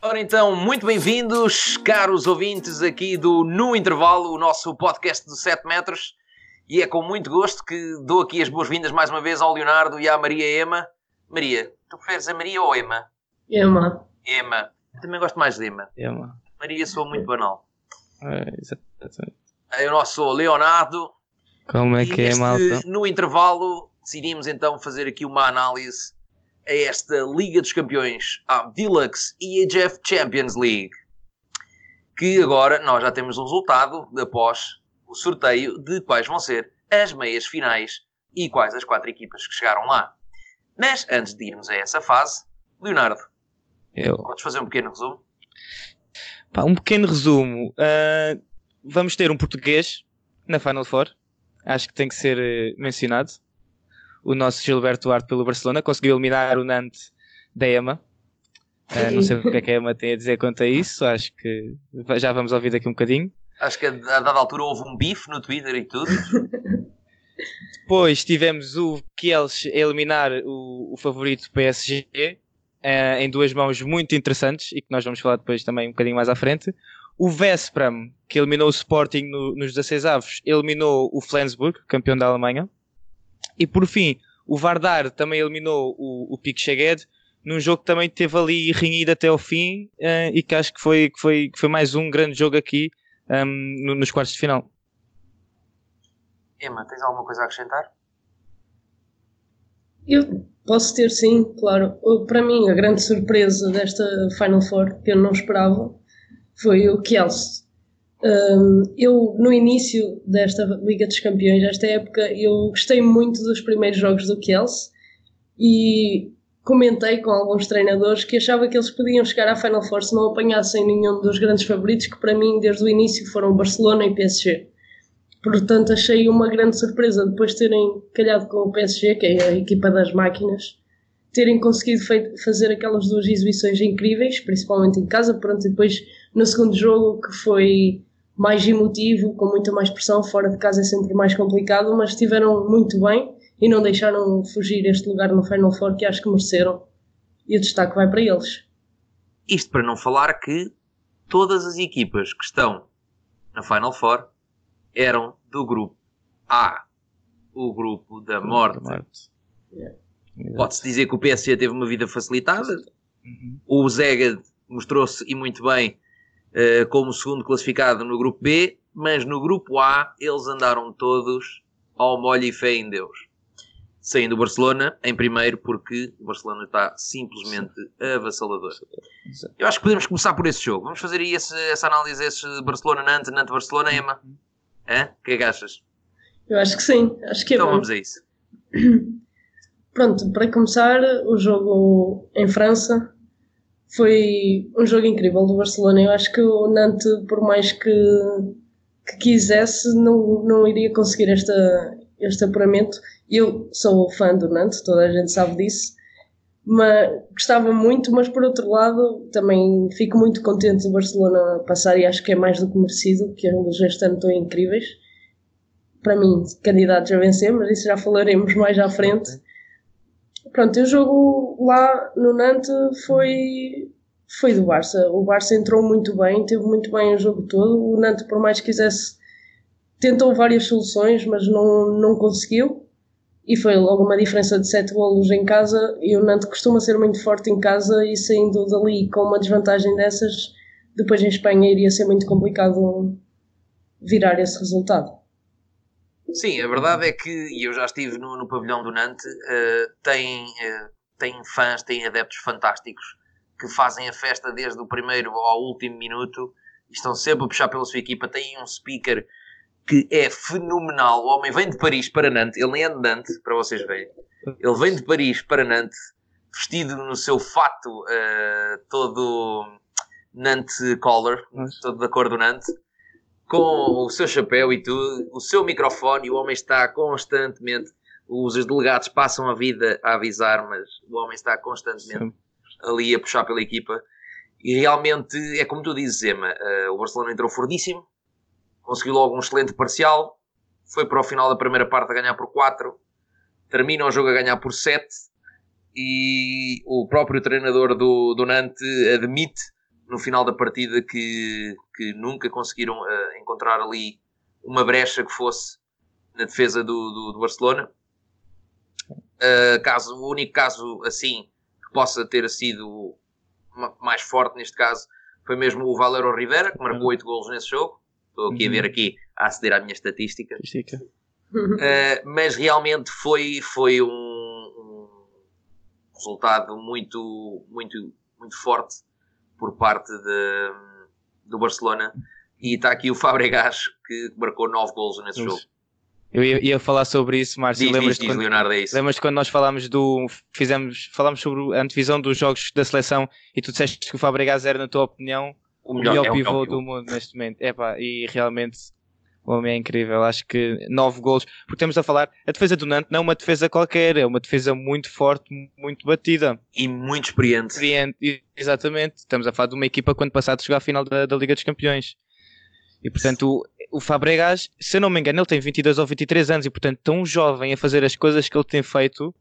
Ora então, muito bem-vindos, caros ouvintes aqui do No Intervalo, o nosso podcast de 7 metros. E é com muito gosto que dou aqui as boas-vindas mais uma vez ao Leonardo e à Maria Ema. Maria, tu preferes a Maria ou Ema? Ema. Ema. Eu também gosto mais de Ema. Ema. Maria sou muito banal. É, exatamente. Eu não sou Leonardo. Como é que é, neste- malta? No intervalo, decidimos então fazer aqui uma análise a esta Liga dos Campeões, a Deluxe EHF Champions League. Que agora nós já temos o resultado após o sorteio de quais vão ser as meias finais e quais as quatro equipas que chegaram lá. Mas antes de irmos a essa fase, Leonardo, Eu. podes fazer um pequeno resumo? Pá, um pequeno resumo. Ah, vamos ter um português na Final Four. Acho que tem que ser eh, mencionado. O nosso Gilberto Duarte pelo Barcelona conseguiu eliminar o Nantes da EMA. Ah, não sei o que é que a EMA tem a dizer quanto a isso. Acho que já vamos ouvir daqui um bocadinho. Acho que a, dada altura houve um bife no Twitter e tudo. Depois tivemos o Kielce a eliminar o, o favorito PSG eh, em duas mãos muito interessantes e que nós vamos falar depois também um bocadinho mais à frente. O Veszprem, que eliminou o Sporting no- nos 16 avos, eliminou o Flensburg, campeão da Alemanha. E por fim, o Vardar também eliminou o, o Pique Szeged num jogo que também teve ali rinhido até ao fim eh, e que acho que foi, que foi, que foi mais um grande jogo aqui ehm, no- nos quartos de final. Ema, tens alguma coisa a acrescentar? Eu posso ter sim, claro. Para mim, a grande surpresa desta Final Four, que eu não esperava, foi o Kielce. Um, eu, no início desta Liga dos Campeões, desta época, eu gostei muito dos primeiros jogos do Kielce e comentei com alguns treinadores que achava que eles podiam chegar à Final Four se não apanhassem nenhum dos grandes favoritos, que para mim, desde o início, foram Barcelona e PSG. Portanto, achei uma grande surpresa depois de terem calhado com o PSG, que é a equipa das máquinas, terem conseguido fazer aquelas duas exibições incríveis, principalmente em casa. Pronto, e depois no segundo jogo, que foi mais emotivo, com muita mais pressão, fora de casa é sempre mais complicado, mas estiveram muito bem e não deixaram fugir este lugar no Final Four que acho que mereceram. E o destaque vai para eles. Isto para não falar que todas as equipas que estão na Final Four eram do grupo A, o grupo da morte. Exato. Pode-se dizer que o PSG teve uma vida facilitada. Uhum. O Zega mostrou-se e muito bem como segundo classificado no grupo B, mas no grupo A eles andaram todos ao molho e fé em Deus. Saindo o Barcelona em primeiro porque o Barcelona está simplesmente avassalador. Exato. Eu acho que podemos começar por esse jogo. Vamos fazer aí esse- essa análise, esse Barcelona-Nantes, Nantes-Barcelona, Emma. Hã? O que é que achas? Eu acho que sim, acho que é Então bom. vamos a isso. Pronto, para começar, o jogo em França foi um jogo incrível do Barcelona. Eu acho que o Nantes, por mais que, que quisesse, não, não iria conseguir esta, este apuramento. Eu sou fã do Nantes, toda a gente sabe disso, mas gostava muito. Mas por outro lado, também fico muito contente do Barcelona passar e acho que é mais do que merecido, que eles este ano estão incríveis. Para mim, candidatos a vencer, mas isso já falaremos mais à frente. Pronto, e o jogo lá no Nantes foi, foi do Barça. O Barça entrou muito bem, teve muito bem o jogo todo. O Nantes, por mais que quisesse, tentou várias soluções, mas não, não conseguiu. E foi logo uma diferença de 7 golos em casa. E o Nantes costuma ser muito forte em casa e saindo dali com uma desvantagem dessas, depois em Espanha iria ser muito complicado virar esse resultado. Sim, a verdade é que, e eu já estive no, no pavilhão do Nantes, eh, tem, eh, tem fãs, tem adeptos fantásticos que fazem a festa desde o primeiro ao último minuto e estão sempre a puxar pela sua equipa. Tem um speaker que é fenomenal. O homem vem de Paris para Nantes, ele nem é de Nantes, para vocês verem. Ele vem de Paris para Nantes, vestido no seu fato eh, todo Nantes color, todo da cor do Nantes com o seu chapéu e tudo, o seu microfone, e o homem está constantemente. Os delegados passam a vida a avisar, mas o homem está constantemente Sim. ali a puxar pela equipa. E realmente é como tu dizes, Zema, eh, o Barcelona entrou fortíssimo, conseguiu logo um excelente parcial, foi para o final da primeira parte a ganhar por 4, termina o jogo a ganhar por 7 e o próprio treinador do, do Nantes admite no final da partida que, que nunca conseguiram uh, encontrar ali uma brecha que fosse na defesa do, do, do Barcelona. Uh, caso, o único caso assim que possa ter sido mais forte neste caso foi mesmo o Valero Rivera, que marcou 8 golos nesse jogo. Estou aqui a ver uhum. aqui a aceder à minha estatística. Uh, mas realmente foi, foi um, um, resultado muito, muito, muito forte por parte de, do Barcelona. E está aqui o Fabregas que marcou 9 golos nesse jogo. Eu ia, ia, falar sobre isso, Márcio. Lembras-te quando, Leonardo, é lembras quando nós falámos do. Fizemos, falámos sobre a antevisão dos jogos da seleção e tu disseste que o Fabregas era, na tua opinião, o melhor, melhor é pivô do mundo neste momento. Epá, e realmente o homem é incrível. Acho que nove gols. Porque temos a falar, a defesa do Nantes não é uma defesa qualquer, é uma defesa muito forte, muito batida. E muito experiente. experiente. Exatamente. Estamos a falar de uma equipa quando passado chegar à final da, da Liga dos Campeões. E portanto, o, o Fabregas, se eu não me engano, ele tem 22 ou 23 anos e portanto tão jovem a fazer as coisas que ele tem feito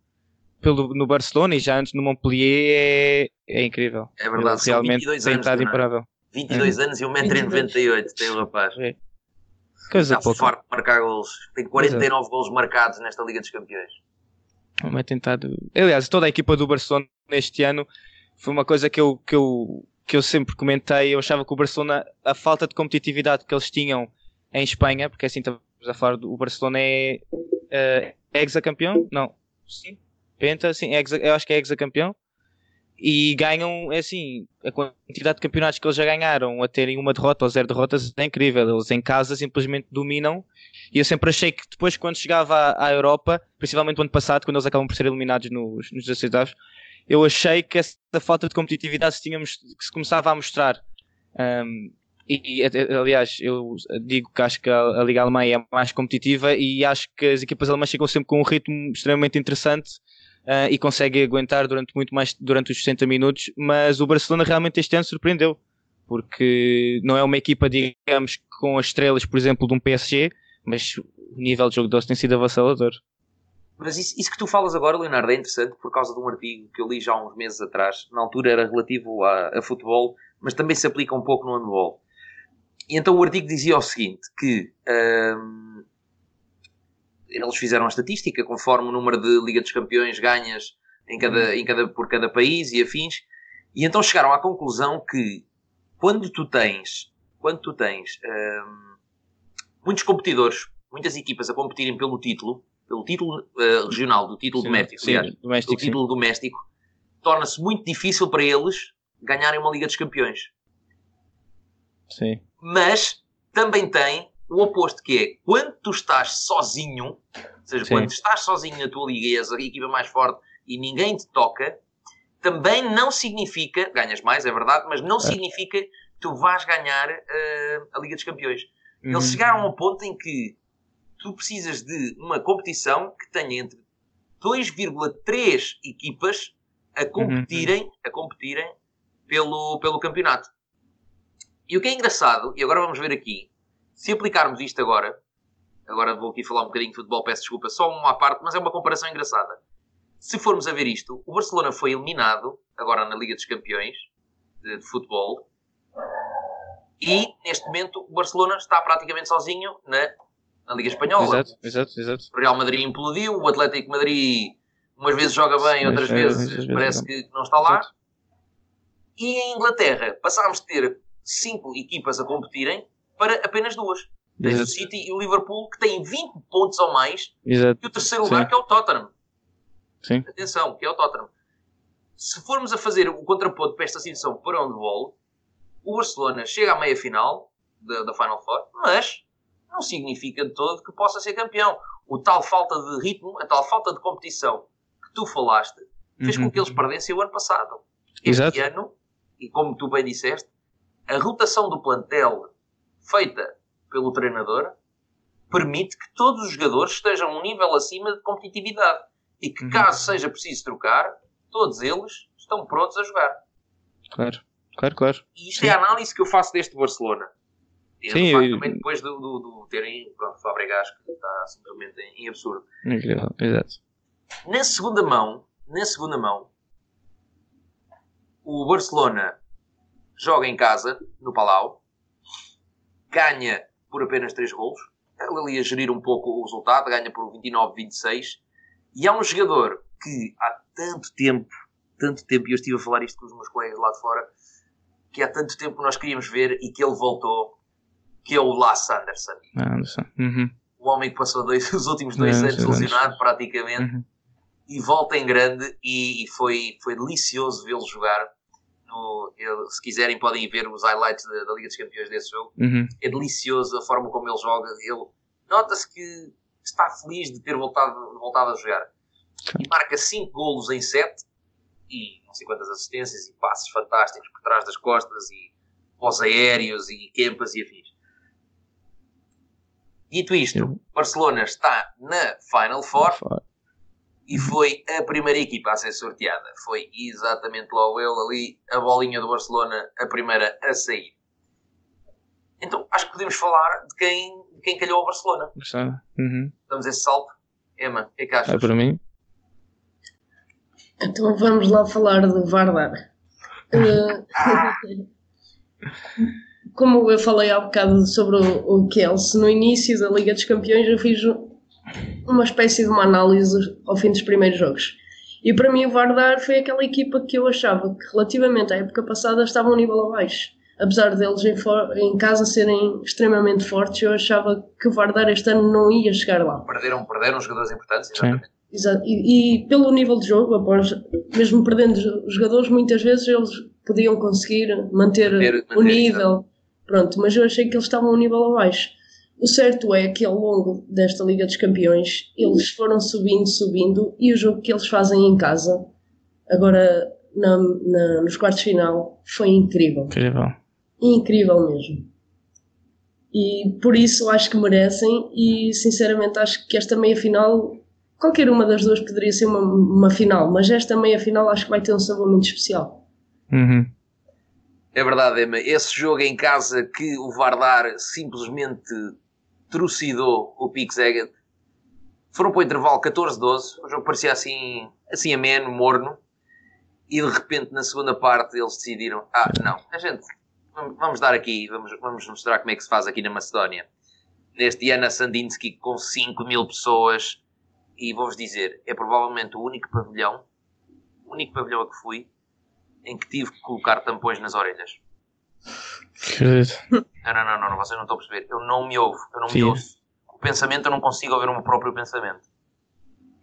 pelo, no Barcelona e já antes no Montpellier é, é incrível. É verdade, ele realmente tem estado imparável. 22 é. anos e 1,98m tem o rapaz. É. Coisa Está pouca. forte marcar golos. Tem 49 Exato. golos marcados nesta Liga dos Campeões. É tentado. Aliás, toda a equipa do Barcelona neste ano foi uma coisa que eu, que eu que eu sempre comentei, eu achava que o Barcelona, a falta de competitividade que eles tinham em Espanha, porque assim estamos a falar do o Barcelona é uh, ex-campeão? Não, sim, Penta, sim, exa, eu acho que é ex-campeão. E ganham, é assim, a quantidade de campeonatos que eles já ganharam, a terem uma derrota ou zero derrotas, é incrível. Eles em casa simplesmente dominam. E eu sempre achei que depois, quando chegava à, à Europa, principalmente no ano passado, quando eles acabam por ser eliminados nos, nos 16 eu achei que essa falta de competitividade se, tínhamos, que se começava a mostrar. Um, e, aliás, eu digo que acho que a, Liga Alemã é mais competitiva e acho que as equipas alemãs chegam sempre com um ritmo extremamente interessante uh, e conseguem aguentar durante muito mais durante os 60 minutos. Mas o Barcelona realmente este ano surpreendeu, porque não é uma equipa, digamos, com as estrelas, por exemplo, de um PSG, mas o nível de jogo deles tem sido avassalador. Mas isso, isso, que tu falas agora, Leonardo, é interessante por causa de um artigo que eu li já há uns meses atrás. Na altura era relativo a, a futebol, mas também se aplica um pouco no handball. E então o artigo dizia o seguinte, que hum, eles fizeram a estatística conforme o número de Liga dos Campeões ganhas em cada, em cada, por cada país e afins, e então chegaram à conclusão que quando tu tens, quando tu tens hum, muitos competidores, muitas equipas a competirem pelo título, pelo título uh, regional, do título sim, doméstico, sim, aliás, doméstico, do título sim. doméstico, torna-se muito difícil para eles ganharem uma Liga dos Campeões. Sim. Mas também tem o oposto, que é quando tu estás sozinho, ou seja, sim. quando estás sozinho na tua liga e és a equipa mais forte e ninguém te toca, também não significa, ganhas mais, é verdade, mas não é. significa que tu vais ganhar uh, a Liga dos Campeões. Eles uhum. chegaram a um ponto em que tu precisas de uma competição que tenha entre 2,3 equipas a competirem, uhum. a competirem pelo, pelo campeonato. E o que é engraçado, e agora vamos ver aqui, se aplicarmos isto agora, agora vou aqui falar um bocadinho de futebol, peço desculpa, só uma parte, mas é uma comparação engraçada. Se formos a ver isto, o Barcelona foi eliminado, agora na Liga dos Campeões de, de futebol, e neste momento o Barcelona está praticamente sozinho na na Liga Espanhola. Exato, exato, exato. O Real Madrid implodiu, o Atlético Madrid umas vezes joga bem, outras vezes, parece que não está lá. E em Inglaterra passámos de ter cinco equipas a competirem para apenas duas. Tens o City e o Liverpool que têm 20 pontos ou mais Exato. e o terceiro lugar Sim. que é o Tottenham. Sim. Atenção, que é o Tottenham. Se formos a fazer o contraponto para esta situação para onde handball, o Barcelona chega à meia final da, da Final Four, mas não significa de todo que possa ser campeão. O tal falta de ritmo, a tal falta de competição que tu falaste, fez uhum. com que eles perdessem o ano passado. Este Exato. ano, e como tu bem disseste, a rotação do plantel feita pelo treinador permite que todos os jogadores estejam a um nível acima de competitividade e que, uhum. caso seja preciso trocar, todos eles estão prontos a jogar. Claro, claro, claro. E isto Sim. é a análise que eu faço deste Barcelona. E Sim, facto, eu- também depois do, do, do terem pronto, Fabregas, que está simplesmente em, em absurdo. Incrível, exato. Na segunda mão, na segunda mão, o Barcelona joga em casa, no Palau, ganha por apenas 3 golos, ele ali a gerir um pouco o resultado, ganha por 29-26, e há um jogador que há tanto tempo, tanto tempo, e eu estive a falar isto com os meus colegas lá de fora, que há tanto tempo nós queríamos ver e que ele voltou, que é o Lasse Anderson. Anderson. Uhum. O homem que passou dois, os últimos dois anos. lesionado, praticamente, Uhum. e volta em grande e, e foi, foi delicioso vê-lo jogar. No- se quiserem podem ver os highlights da, da Liga dos Campeões desse jogo. Uhum. É delicioso a forma como ele joga. Ele nota-se que está feliz de ter voltado, voltado a jogar. E marca 5 golos em 7 e não sei quantas assistências e passes fantásticos por trás das costas e pós-aéreos e campas e afins. Dito isto, Barcelona está na Final Four Fora. E foi a primeira equipa a ser sorteada. Foi exatamente logo ele ali, a bolinha do Barcelona, a primeira a sair. Então, acho que podemos falar de quem, de quem calhou ao Barcelona. Gostava. Uhum. Damos esse salto. Emma, o que é que É achas? para mim. Então vamos lá falar de Vardar. Eh, como eu falei há bocado sobre o, o Kelsey, no início da Liga dos Campeões eu fiz uma espécie de uma análise ao fim dos primeiros jogos. E para mim o Vardar foi aquela equipa que eu achava que relativamente à época passada estava um nível abaixo. Apesar deles em, em casa serem extremamente fortes, eu achava que o Vardar este ano não ia chegar lá. Perderam, perderam jogadores importantes, Sim. exatamente. Exato. E, e pelo nível de jogo, após, mesmo perdendo os jogadores, muitas vezes eles podiam conseguir manter, Manter- manter, o nível. Pronto, mas eu achei que eles estavam um nível abaixo. O certo é que ao longo desta Liga dos Campeões eles foram subindo, subindo, e o jogo que eles fazem em casa, agora na, na- nos quartos de final, foi incrível Incrível. incrível mesmo. E por isso acho que merecem e sinceramente acho que esta meia final, qualquer uma das duas poderia ser uma, uma final, mas esta meia final acho que vai ter um sabor muito especial. Uhum. É verdade, Emma. Esse jogo em casa que o Vardar simplesmente trucidou o Pixeget. Foram para o intervalo 14-12. O jogo parecia assim, assim ameno, morno. E de repente, na segunda parte, eles decidiram: ah, não, a gente vamos- vamos dar aqui, vamos, vamos mostrar como é que se faz aqui na Macedónia. Neste Ana Sandinsky com 5 mil pessoas. E vou-vos dizer: é provavelmente o único pavilhão, o único pavilhão a que fui, em que tive que colocar tampões nas orelhas. Acredito. Não, não, não, não, vocês não estão a perceber. Eu não me ouvo, eu não me Sim. ouço. O pensamento, eu não consigo ouvir o meu próprio pensamento.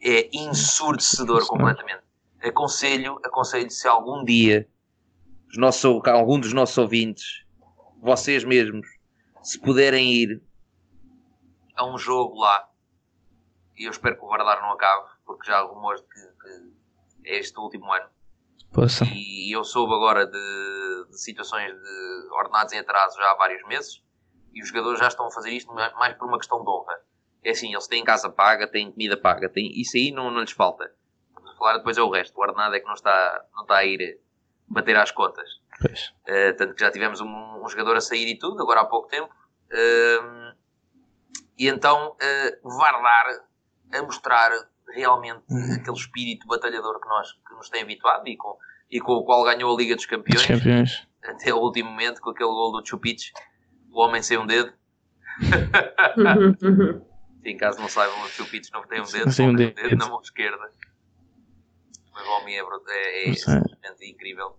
É ensurdecedor Sim. completamente. Aconselho, aconselho se algum dia os nossos, algum dos nossos ouvintes, vocês mesmos, se puderem ir a um jogo lá, e eu espero que o Vardar não acabe, porque já há rumores de que, que é este último ano. Poça. E eu soube agora de, de situações de ordenados em atraso já há vários meses e os jogadores já estão a fazer isto ma- mais por uma questão de honra. É assim, eles têm casa paga, têm comida paga, têm, isso aí não, não lhes falta. Vamos falar depois é o resto. O ordenado é que não está, não está a ir bater às contas. Uh, tanto que já tivemos um, um jogador a sair e tudo, agora há pouco tempo. Um, e então uh, Vardar a mostrar realmente Uhum. aquele espírito batalhador que, nós, que nos tem habituado e com, e com o qual ganhou a Liga dos Os Campeões campeões. até o último momento com aquele gol do Chupic, o homem sem um dedo. Em caso não saibam, o Chupic não tem um dedo, tem um um dedo. dedo na mão esquerda. Mas o homem é, bruto- é, é incrível.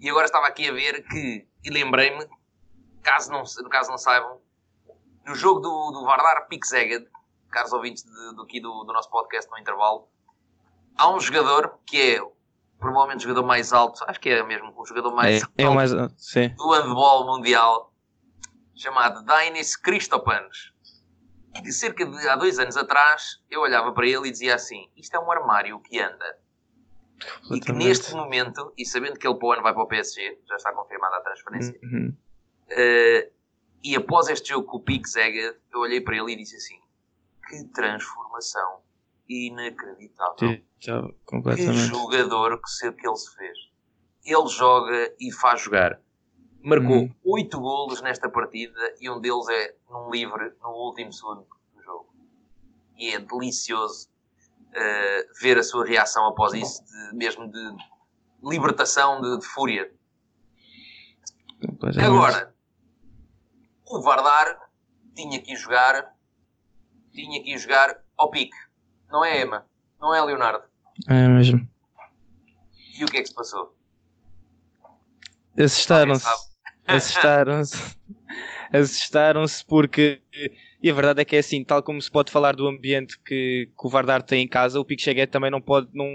E agora estava aqui a ver que, e lembrei-me, caso não, no caso não saibam, no jogo do, do Vardar Pixeged, caros ouvintes de- do, aqui do, do nosso podcast no intervalo, há um jogador que é provavelmente o jogador mais alto, acho que é mesmo o jogador mais É, é o mais. Sim. do handball mundial chamado Dainis Christopanos. Que cerca de há dois anos atrás eu olhava para ele e dizia assim: Isto é um armário que anda. E que neste momento, e sabendo que ele para o ano vai para o PSG, já está confirmada a transferência, Uhum. eh, e após este jogo com o Zega, eu olhei para ele e disse assim: Que transformação inacreditável. Sim, já, Que completamente. jogador que, se, que ele se fez. Ele joga e faz jogar. Marcou. 8 golos nesta partida e um deles é num livre no último segundo do jogo. E é delicioso eh, ver a sua reação após isso, de- mesmo de libertação, de, de fúria. Completamente. Agora, o Vardar tinha que jogar, tinha que ir jogar ao pique. Não é Ema, não é Leonardo. É mesmo. E o que é que se passou? Assustaram-se. Assustaram-se. Assustaram-se porque. E a verdade é que é assim, tal como se pode falar do ambiente que, que o Vardar tem em casa, o Pique Cheguete também não pode, não,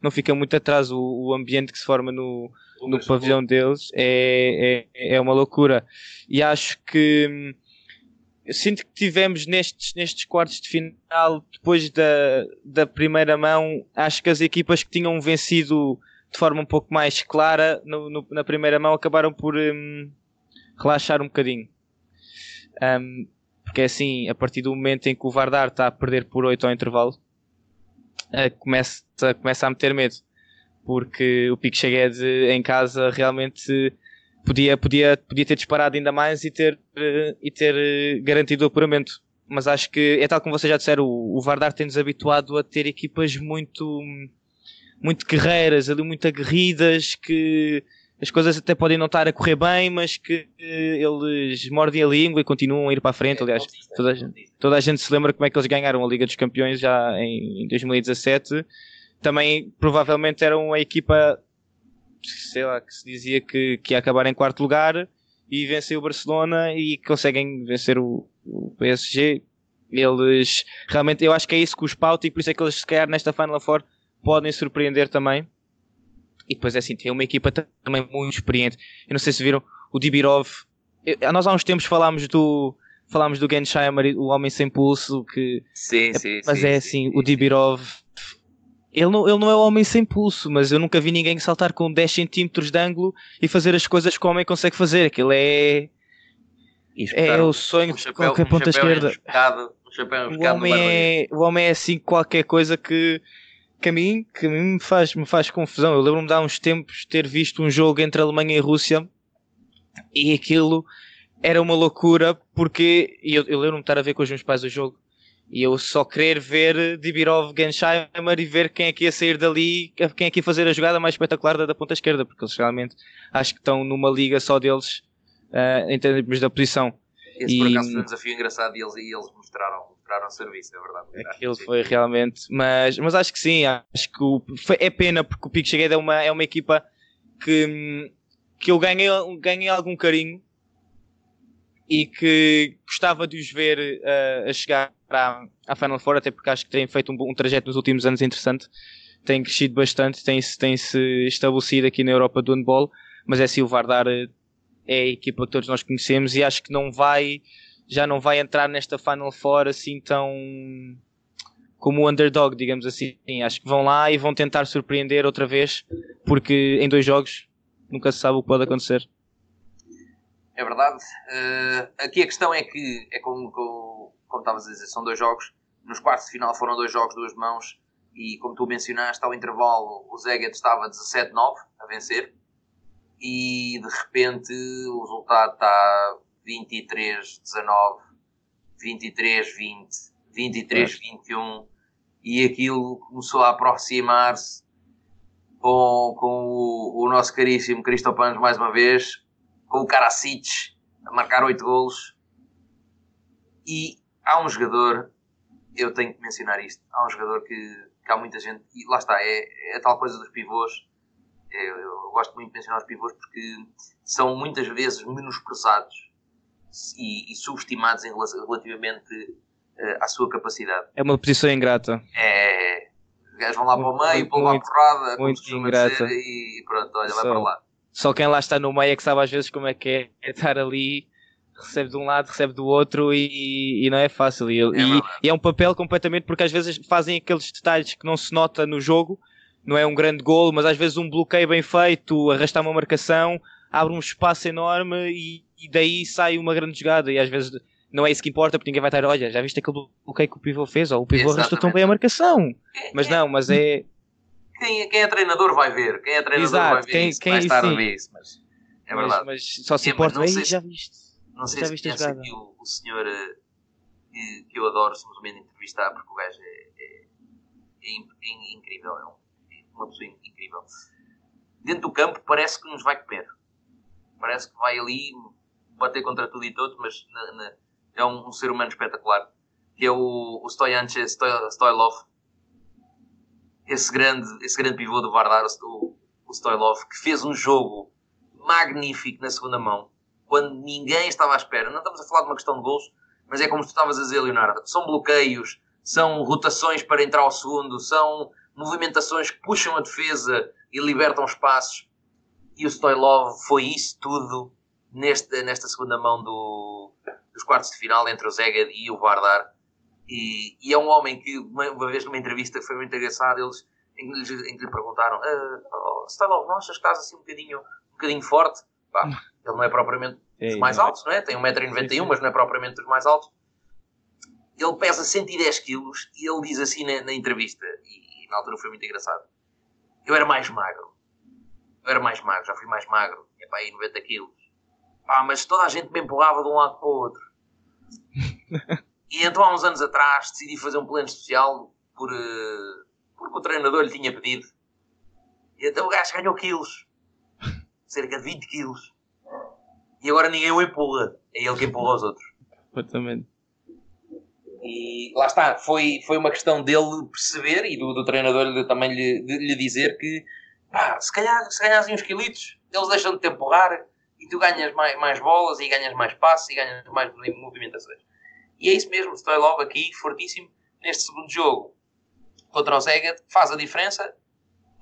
não fica muito atrás. O, o ambiente que se forma no, no pavilhão deles é, é, é uma loucura. E acho que hum, eu sinto que tivemos nestes, nestes quartos de final, depois da, da primeira mão, acho que as equipas que tinham vencido de forma um pouco mais clara no- no- na primeira mão acabaram por hum, relaxar um bocadinho. Hum, porque é assim, a partir do momento em que o Vardar está a perder por 8 ao intervalo, eh, começa, começa a meter medo porque o Pique Cheguede em casa realmente podia, podia, podia ter disparado ainda mais e ter, eh, e ter eh, garantido o apuramento. Mas acho que é tal como vocês já disseram, o, o Vardar tem-nos habituado a ter equipas muito, muito guerreiras, ali muito aguerridas, que as coisas até podem não estar a correr bem, mas que eh, eles mordem a língua e continuam a ir para a frente. Aliás, toda a gente- toda a gente se lembra como é que eles ganharam a Liga dos Campeões já em 2017. Também provavelmente eram a equipa, sei lá, que se dizia que, que ia acabar em quarto lugar e venceu o Barcelona e conseguem vencer o, o PSG. Eles realmente, eu acho que é isso que os pauta e por isso é que eles, se calhar, nesta Final Four podem surpreender também. E depois é assim, tem uma equipa também muito experiente. Eu não sei se viram o Dibirov. Eu- Nós há uns tempos falámos do falámos do Gensheimer, o homem sem pulso, que Sim, sim, mas sim, é sim, assim, sim, o Dibirov ele não, ele não é o homem sem pulso, mas eu nunca vi ninguém saltar com 10 cm de ângulo e fazer as coisas que o homem consegue fazer. Aquilo é, é o sonho um de chapéu- qualquer um ponta esquerda. Um O homem, é, o homem é assim qualquer coisa que, que a mim, que a mim me, faz, me faz confusão. Eu lembro-me de há uns tempos ter visto um jogo entre Alemanha e Rússia e aquilo era uma loucura porque e eu, eu lembro-me de estar a ver com os meus pais o jogo e eu só querer ver Dibirov, Gensheimer e ver quem é que ia sair dali, quem é que ia fazer a jogada mais espetacular da, da ponta esquerda, porque eles realmente acho que estão numa liga só deles ah, em termos da posição. Esse por E- acaso foi um desafio engraçado e eles, e eles mostraram, mostraram serviço, é verdade. Aquilo Sim. foi realmente, mas, mas acho que sim, acho que o- foi- é pena porque o Pico Chegueda é uma, é uma equipa que, que eu ganhei, ganhei algum carinho e que gostava de os ver eh, a chegar à, à Final Four, até porque acho que têm feito um, um trajeto nos últimos anos interessante, têm crescido bastante, têm -se estabelecido aqui na Europa do handball, mas é assim, o Vardar eh, é a equipa que todos nós conhecemos e acho que não vai, já não vai entrar nesta Final Four assim tão como o underdog, digamos assim. Acho que vão lá e vão tentar surpreender outra vez, porque em dois jogos nunca se sabe o que pode acontecer. É verdade. Eh, aqui a questão é que, é como, como, como estavas a dizer, são dois jogos. Nos quartos de final foram dois jogos, duas mãos. E como tu mencionaste, ao intervalo o Zeget estava 17-9 a vencer. E de repente o resultado está 23-19, 23-20, 23-21. E aquilo começou a aproximar-se com, com o, o nosso caríssimo Cristo Panos mais uma vez com o Karacic a marcar 8 golos. E há um jogador, eu tenho que mencionar isto, há um jogador que, que há muita gente, e lá está, é, é a tal coisa dos pivôs. Eu, eu gosto muito de mencionar os pivôs porque são muitas vezes menosprezados e, e subestimados em relativamente eh, à sua capacidade. É uma posição ingrata. É, os gajos vão lá para o Muito, meio, pôr lá a muito, porrada, muito ingrata. dizer, e pronto, olha, vai Só- para lá. Só quem lá está no meio é que sabe às vezes como é que é, é estar ali, recebe de um lado, recebe do outro e, e não é fácil. E, e- verdade. e é um papel completamente porque às vezes fazem aqueles detalhes que não se nota no jogo, não é um grande golo, mas às vezes um bloqueio bem feito, arrastar uma marcação, abre um espaço enorme e, e daí sai uma grande jogada. E às vezes não é isso que importa porque ninguém vai estar, olha, já viste aquele bloqueio que o pivô fez? Ou o pivô arrastou tão bem a marcação. Mas não, mas é. Quem, quem é treinador vai ver, quem é treinador Exato, vai ver quem- isso, quem- mais tarde sim. isso, mas é verdade. Mas, mas só suporto não aí, sei- já viste. Não sei Já se conhece aqui o, o senhor eh, que, que eu adoro simplesmente entrevistar, porque o gajo é, é- é é incrível, é, um- é uma pessoa in- incrível. Dentro do campo parece que nos vai comer. Parece que vai ali bater contra tudo e todos, mas na- na- é um, um ser humano espetacular. Que é o, o Stoyanche Sto- Stoilov. Esse grande, esse grande pivô do Vardar, o, o Stoilov, que fez um jogo magnífico na segunda mão quando ninguém estava à espera. Não estamos a falar de uma questão de gols, mas é como tu estavas a dizer, Leonardo. São bloqueios, são rotações para entrar ao segundo, são movimentações que puxam a defesa e libertam espaços. E o Stoilov foi isso tudo nesta, segunda mão do, dos quartos de final entre o Zeged e o Vardar. E, e é um homem que, uma, uma vez numa entrevista que foi muito engraçado, eles em em que lhe perguntaram: ah, oh, Stoilov, não achas que estás assim um bocadinho, um bocadinho forte? Pá, ele não é propriamente dos Ei, mais não é? altos, não é? Tem Sim, 1,91m, sim. mas não é propriamente dos mais altos. Ele pesa 110 quilos e ele diz assim na, na entrevista, e, e na altura foi muito engraçado: Eu era mais magro. Eu era mais magro, já fui mais magro, tinha para aí 90 quilos. Pá, mas toda a gente me empurrava de um lado para o outro. e então há uns anos atrás decidi fazer um plano especial por, eh, porque o treinador lhe tinha pedido. E então o gajo ganhou quilos. Cerca de 20 quilos. E agora ninguém o empurra. É ele que empurra os outros. Completamente. E lá está, foi, foi uma questão dele perceber e do, do treinador lhe- também lhe, de- lhe dizer que pá, se calhar se ganhas uns quilitos, eles deixam de te empurrar e tu ganhas mais, mais bolas e ganhas mais passos e ganhas mais movi- movimentações. E é isso mesmo, Stoilov aqui, fortíssimo, neste segundo jogo contra o Zeged, faz a diferença,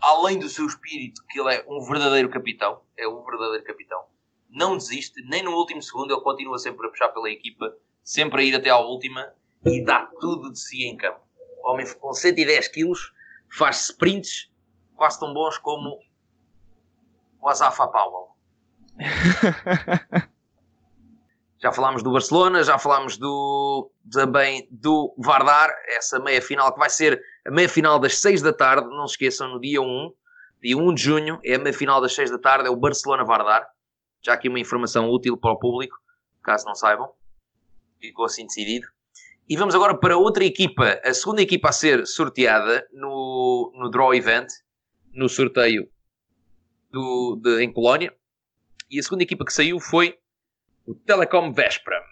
além do seu espírito, que ele é um verdadeiro capitão, é um verdadeiro capitão, não desiste, nem no último segundo, ele continua sempre a puxar pela equipa, sempre a ir até à última e dá tudo de si em campo. O homem com 110 quilos faz sprints quase tão bons como o Azafa Powell. Já falámos do Barcelona, já falámos do, também do Vardar, essa meia final que vai ser a meia final das 6 da tarde, não se esqueçam, no dia 1, dia 1 de junho, é a meia final das 6 da tarde, é o Barcelona-Vardar. Já aqui uma informação útil para o público, caso não saibam. Ficou assim decidido. E vamos agora para outra equipa, a segunda equipa a ser sorteada no, no Draw Event, no sorteio do, de, em Colónia. E a segunda equipa que saiu foi o Telecom Vespram.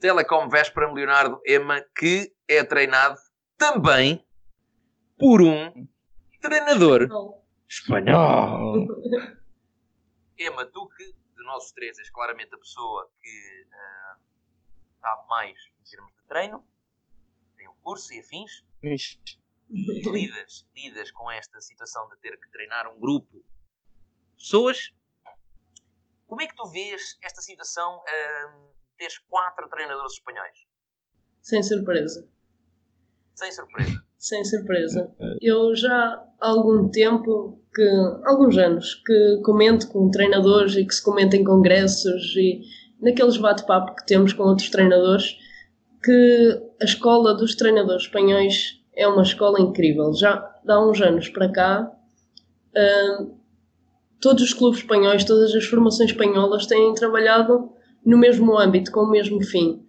Telecom Vespram Leonardo Ema, que é treinado também por um treinador espanhol. Oh. Ema, tu que de nós três és claramente a pessoa que ah, sabe mais em termos de treino, tem o curso e afins, e lidas, lidas com esta situação de ter que treinar um grupo de pessoas. Como é que tu vês esta situação ah, de teres quatro treinadores espanhóis? Sem surpresa. Sem surpresa. Sem surpresa. Eu já há algum tempo, que, alguns anos, que comento com treinadores e que se comenta em congressos e naqueles bate-papo que temos com outros treinadores, que a escola dos treinadores espanhóis é uma escola incrível. Já há uns anos para cá, hum, todos os clubes espanhóis, todas as formações espanholas têm trabalhado no mesmo âmbito, com o mesmo fim.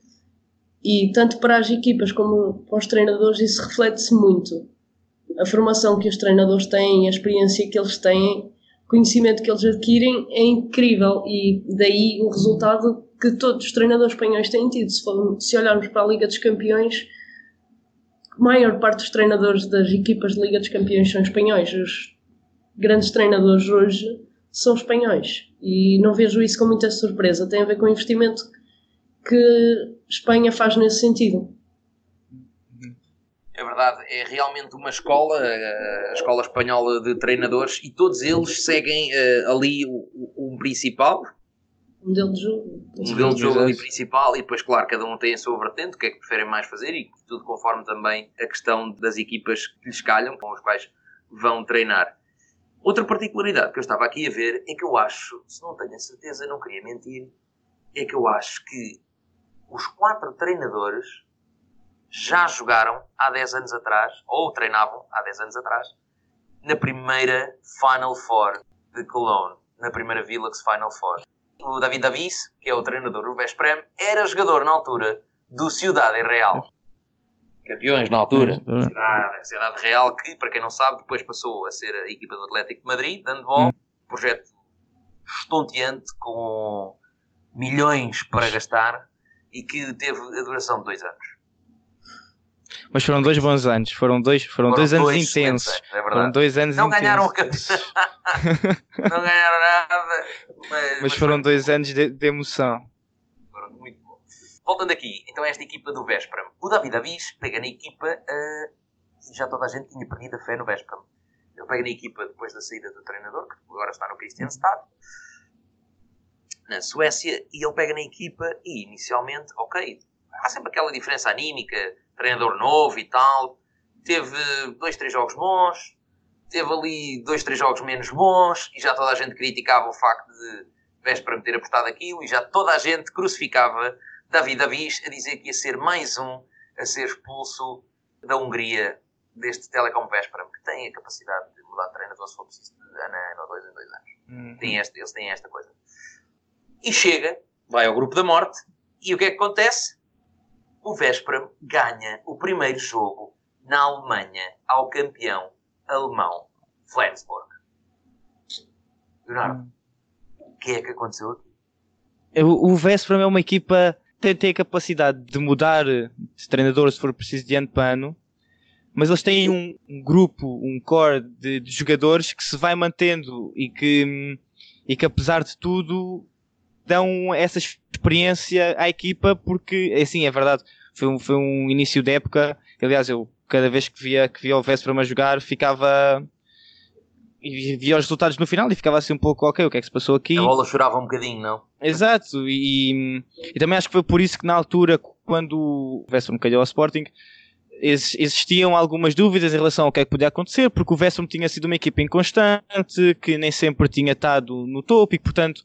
E tanto para as equipas como para os treinadores isso reflete-se muito. A formação que os treinadores têm, a experiência que eles têm, o conhecimento que eles adquirem é incrível e daí o resultado que todos os treinadores espanhóis têm tido. Se, for- se olharmos para a Liga dos Campeões, a maior parte dos treinadores das equipas de Liga dos Campeões são espanhóis. Os grandes treinadores hoje são espanhóis e não vejo isso com muita surpresa. Tem a ver com o investimento que Espanha faz nesse sentido. É verdade, é realmente uma escola, eh, a escola espanhola de treinadores, e todos eles seguem eh, ali o, o, um principal, Um modelo de jogo. um modelo de jogo ali principal, e depois, claro, cada um tem a sua vertente, o que é que preferem mais fazer, e tudo conforme também a questão das equipas que lhes calham, com os quais vão treinar. Outra particularidade que eu estava aqui a ver é que eu acho, se não tenho a certeza, não queria mentir, é que eu acho que os quatro treinadores já jogaram há 10 anos atrás, ou treinavam há 10 anos atrás, na primeira Final Four de Cologne. na primeira Village Final Four. O David Davis, que é o treinador do Vesprem, era jogador na altura do Ciudad Real. Campeões na altura. Cidade, Cidade Real, que, para quem não sabe, depois passou a ser a equipa do Atlético de Madrid, dando volta. Hum. Projeto estonteante, com milhões para gastar e que teve a duração de dois anos. Mas foram dois bons anos, foram dois, foram, foram dois, dois anos intensos. Anos, é foram dois anos não intensos. Ganharam não ganharam nada. Mas, mas, mas foram dois anos de, de, emoção. Foram muito bom. Voltando aqui, então esta equipa do Véspera. O David Avis pega na equipa uh, já toda a gente tinha perdido a fé no Véspera. Ele pega na equipa depois da saída do treinador, que agora está no Kristianstad, na Suécia, e ele pega na equipa e inicialmente, ok, há sempre aquela diferença anímica, treinador novo e tal. Teve dois, três jogos bons, teve ali dois, três jogos menos bons, e já toda a gente criticava o facto de Véspera ter apostado aquilo, e já toda a gente crucificava David Avis a dizer que ia ser mais um a ser expulso da Hungria deste Telecom Véspera, que tem a capacidade de mudar de treinador se for preciso de ano a ano ou dois em dois anos. Uhum. Tem este, eles têm esta coisa. E chega, vai ao grupo da morte, e o que é que acontece? o Véspera ganha o primeiro jogo na Alemanha ao campeão alemão Flensburg. Leonardo, o que é que aconteceu aqui? O, o Véspera é uma equipa que tem a capacidade de mudar de treinador se for preciso de ano para ano, mas eles têm um, um grupo, um core de, de, jogadores que se vai mantendo e que, e que apesar de tudo dão essa experiência à equipa porque, assim, é verdade, foi um, foi um início de época, aliás, eu cada vez que via, que via o Vesper a jogar ficava e via os resultados no final e ficava assim um pouco ok, o que é que se passou aqui? A bola chorava um bocadinho, não? Exato, e, e também acho que foi por isso que na altura, quando o Vesper calhou ao Sporting, existiam algumas dúvidas em relação ao que é que podia acontecer, porque o Vesper tinha sido uma equipa inconstante, que nem sempre tinha estado no topo e portanto,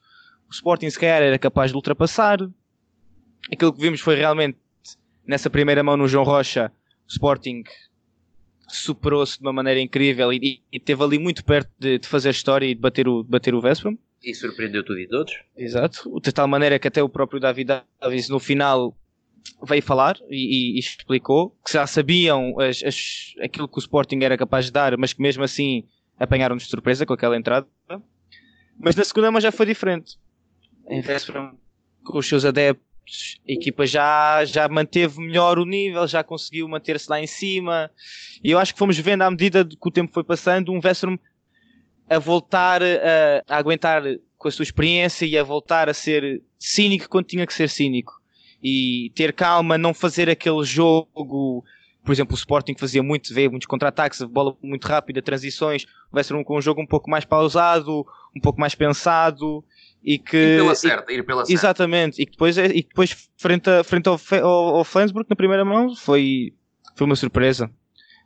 o Sporting se calhar era capaz de ultrapassar. Aquilo que vimos foi realmente nessa primeira mão no João Rocha, o Sporting superou-se de uma maneira incrível e, e teve ali muito perto de, de, fazer história e de bater o, de bater o Vesprum. E surpreendeu tudo e todos. Exato. De tal maneira que até o próprio David Davis no final veio falar e, e, e explicou que já sabiam as, as, aquilo que o Sporting era capaz de dar, mas que mesmo assim apanharam de surpresa com aquela entrada. Mas na segunda mão já foi diferente. Em Vesprum, com os seus adeptos a equipa já, já manteve melhor o nível, já conseguiu manter-se lá em cima. E eu acho que fomos vendo à medida que o tempo foi passando, um Vesserum a voltar a, a, aguentar com a sua experiência e a voltar a ser cínico quando tinha que ser cínico. E ter calma, não fazer aquele jogo. Por exemplo, o Sporting fazia muito, vê muitos contra-ataques, bola muito rápida, transições. O Vesserum com um jogo um pouco mais pausado, um pouco mais pensado e que ir pela certa, ir pela certa. exatamente e que depois é, e depois frente, a, frente ao, ao, ao Flensburg na primeira mão foi foi uma surpresa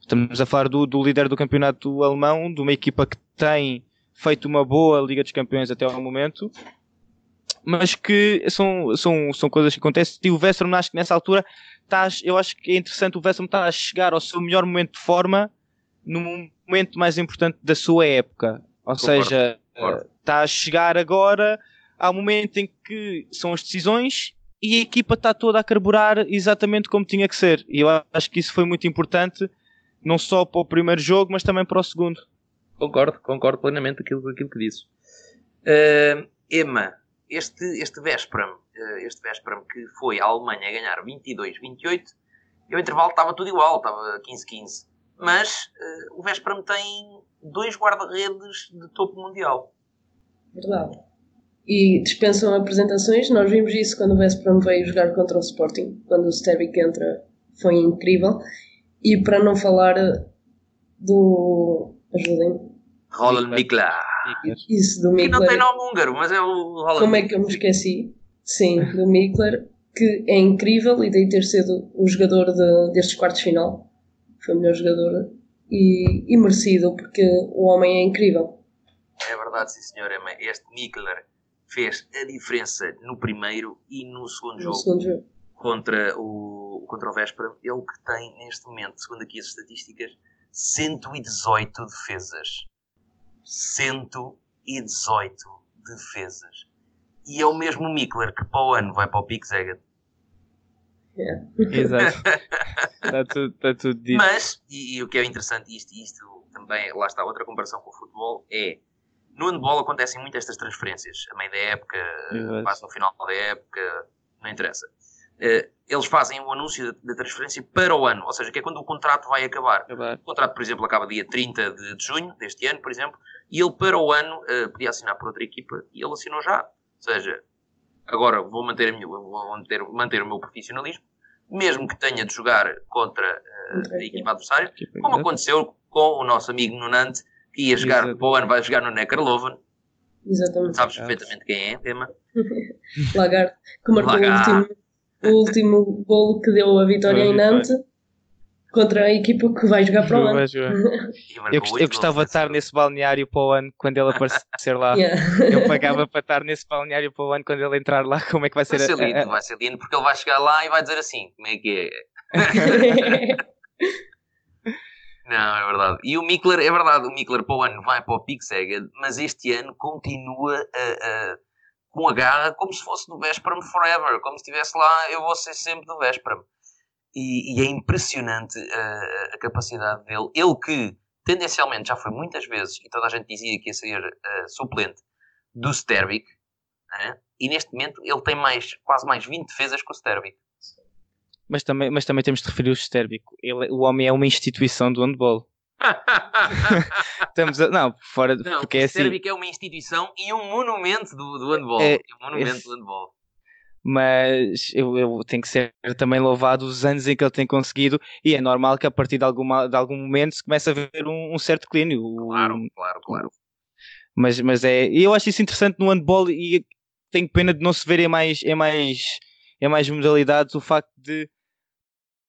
estamos a falar do, do líder do campeonato alemão de uma equipa que tem feito uma boa Liga dos Campeões até ao momento mas que são, são, são coisas que acontecem e o Vesserum acho que nessa altura está, eu acho que é interessante o Vesserum está a chegar ao seu melhor momento de forma no momento mais importante da sua época ou Concordo. seja Está a chegar agora ao momento em que são as decisões e a equipa está toda a carburar exatamente como tinha que ser. E eu acho que isso foi muito importante, não só para o primeiro jogo, mas também para o segundo. Concordo, concordo plenamente aquilo, aquilo que disse. Uh, Emma, este, este Vespram, uh, este Vespram que foi a Alemanha a ganhar 22-28, e o intervalo estava tudo igual, estava 15-15. Mas uh, o Vespram tem dois guarda-redes de topo mundial. Verdade. E dispensam apresentações, nós vimos isso quando o Vespram veio jogar contra o Sporting, quando o Stevic entra, foi incrível. E para não falar do. ajudem. Roland Mikla. Isso, do Mikler. Que não tem nome húngaro, mas é o Roland Como é que eu me esqueci? Sim, do Mikler, que é incrível e daí ter sido o jogador de, destes quartos final. Foi o melhor jogador e, e merecido, porque o homem é incrível. É verdade, sim senhora, este Mikler fez a diferença no primeiro e no segundo, no jogo, segundo jogo, contra o, contra o Véspera. Ele que tem neste momento, segundo aqui as estatísticas, 118 defesas. 118 defesas. E é o mesmo Mikler que para o ano vai para o Pixegat. Yeah. Exato. Está tudo, está tudo dito. Mas, e, e o que é interessante, isto, isto também, lá está outra comparação com o futebol, é no handball acontecem muito estas transferências, a meio da época, Exato. quase no final da época, não interessa. Eh, Eles fazem o anúncio da- transferência para o ano, ou seja, que é quando o contrato vai acabar. Acabar. O contrato, por exemplo, acaba dia 30 de, junho deste ano, por exemplo, e ele para o ano eh, podia assinar por outra equipa e ele assinou já. Ou seja, agora vou manter, minha, vou manter, manter o meu profissionalismo, mesmo que tenha de jogar contra eh, a equipa adversária, como aconteceu com o nosso amigo Nunante, que ia jogar Exato. para o ano, vai jogar no Neckarloven, Exatamente. sabes perfeitamente quem é, tema. Lagarde, que marcou Lagarde. o último, o último golo que deu a vitória em. Nantes contra a equipa que vai jogar para o ano. Eu, eu gostava de estar nesse balneário para o ano quando ele aparecer lá. Yeah. Eu pagava para estar nesse balneário para o ano quando ele entrar lá. Como é que vai ser Vai ser a- a- lindo, vai ser lindo, porque ele vai chegar lá e vai dizer assim, como é que é? Não, é verdade. E o Mikler, é verdade, o Mikler para o ano vai para o Pixegad, mas este ano continua a- a- com a garra como se fosse do Veszprem Forever, como se estivesse lá, eu vou ser sempre do Veszprem. E, e é impressionante a, a capacidade dele. Ele que, tendencialmente, já foi muitas vezes, e toda a gente dizia que ia ser eh, suplente do Stervik, né? e neste momento ele tem mais, quase mais 20 defesas que o Stervik. Mas, também, mas também temos de referir o Sterbico. Ele, o homem é uma instituição do handball. Estamos a- não, fora. Não, porque o é assim. É uma instituição e um monumento do, do handball. É, um monumento esse- do handball. mas eu, eu tenho que ser também louvado os anos em que ele tem conseguido e é normal que a partir de, alguma, de algum momento se comece a ver um, um certo declínio. Claro, claro, claro. Mas, mas é, e eu acho isso interessante no handball e tenho pena de não se ver em mais, em mais, em mais modalidades o facto de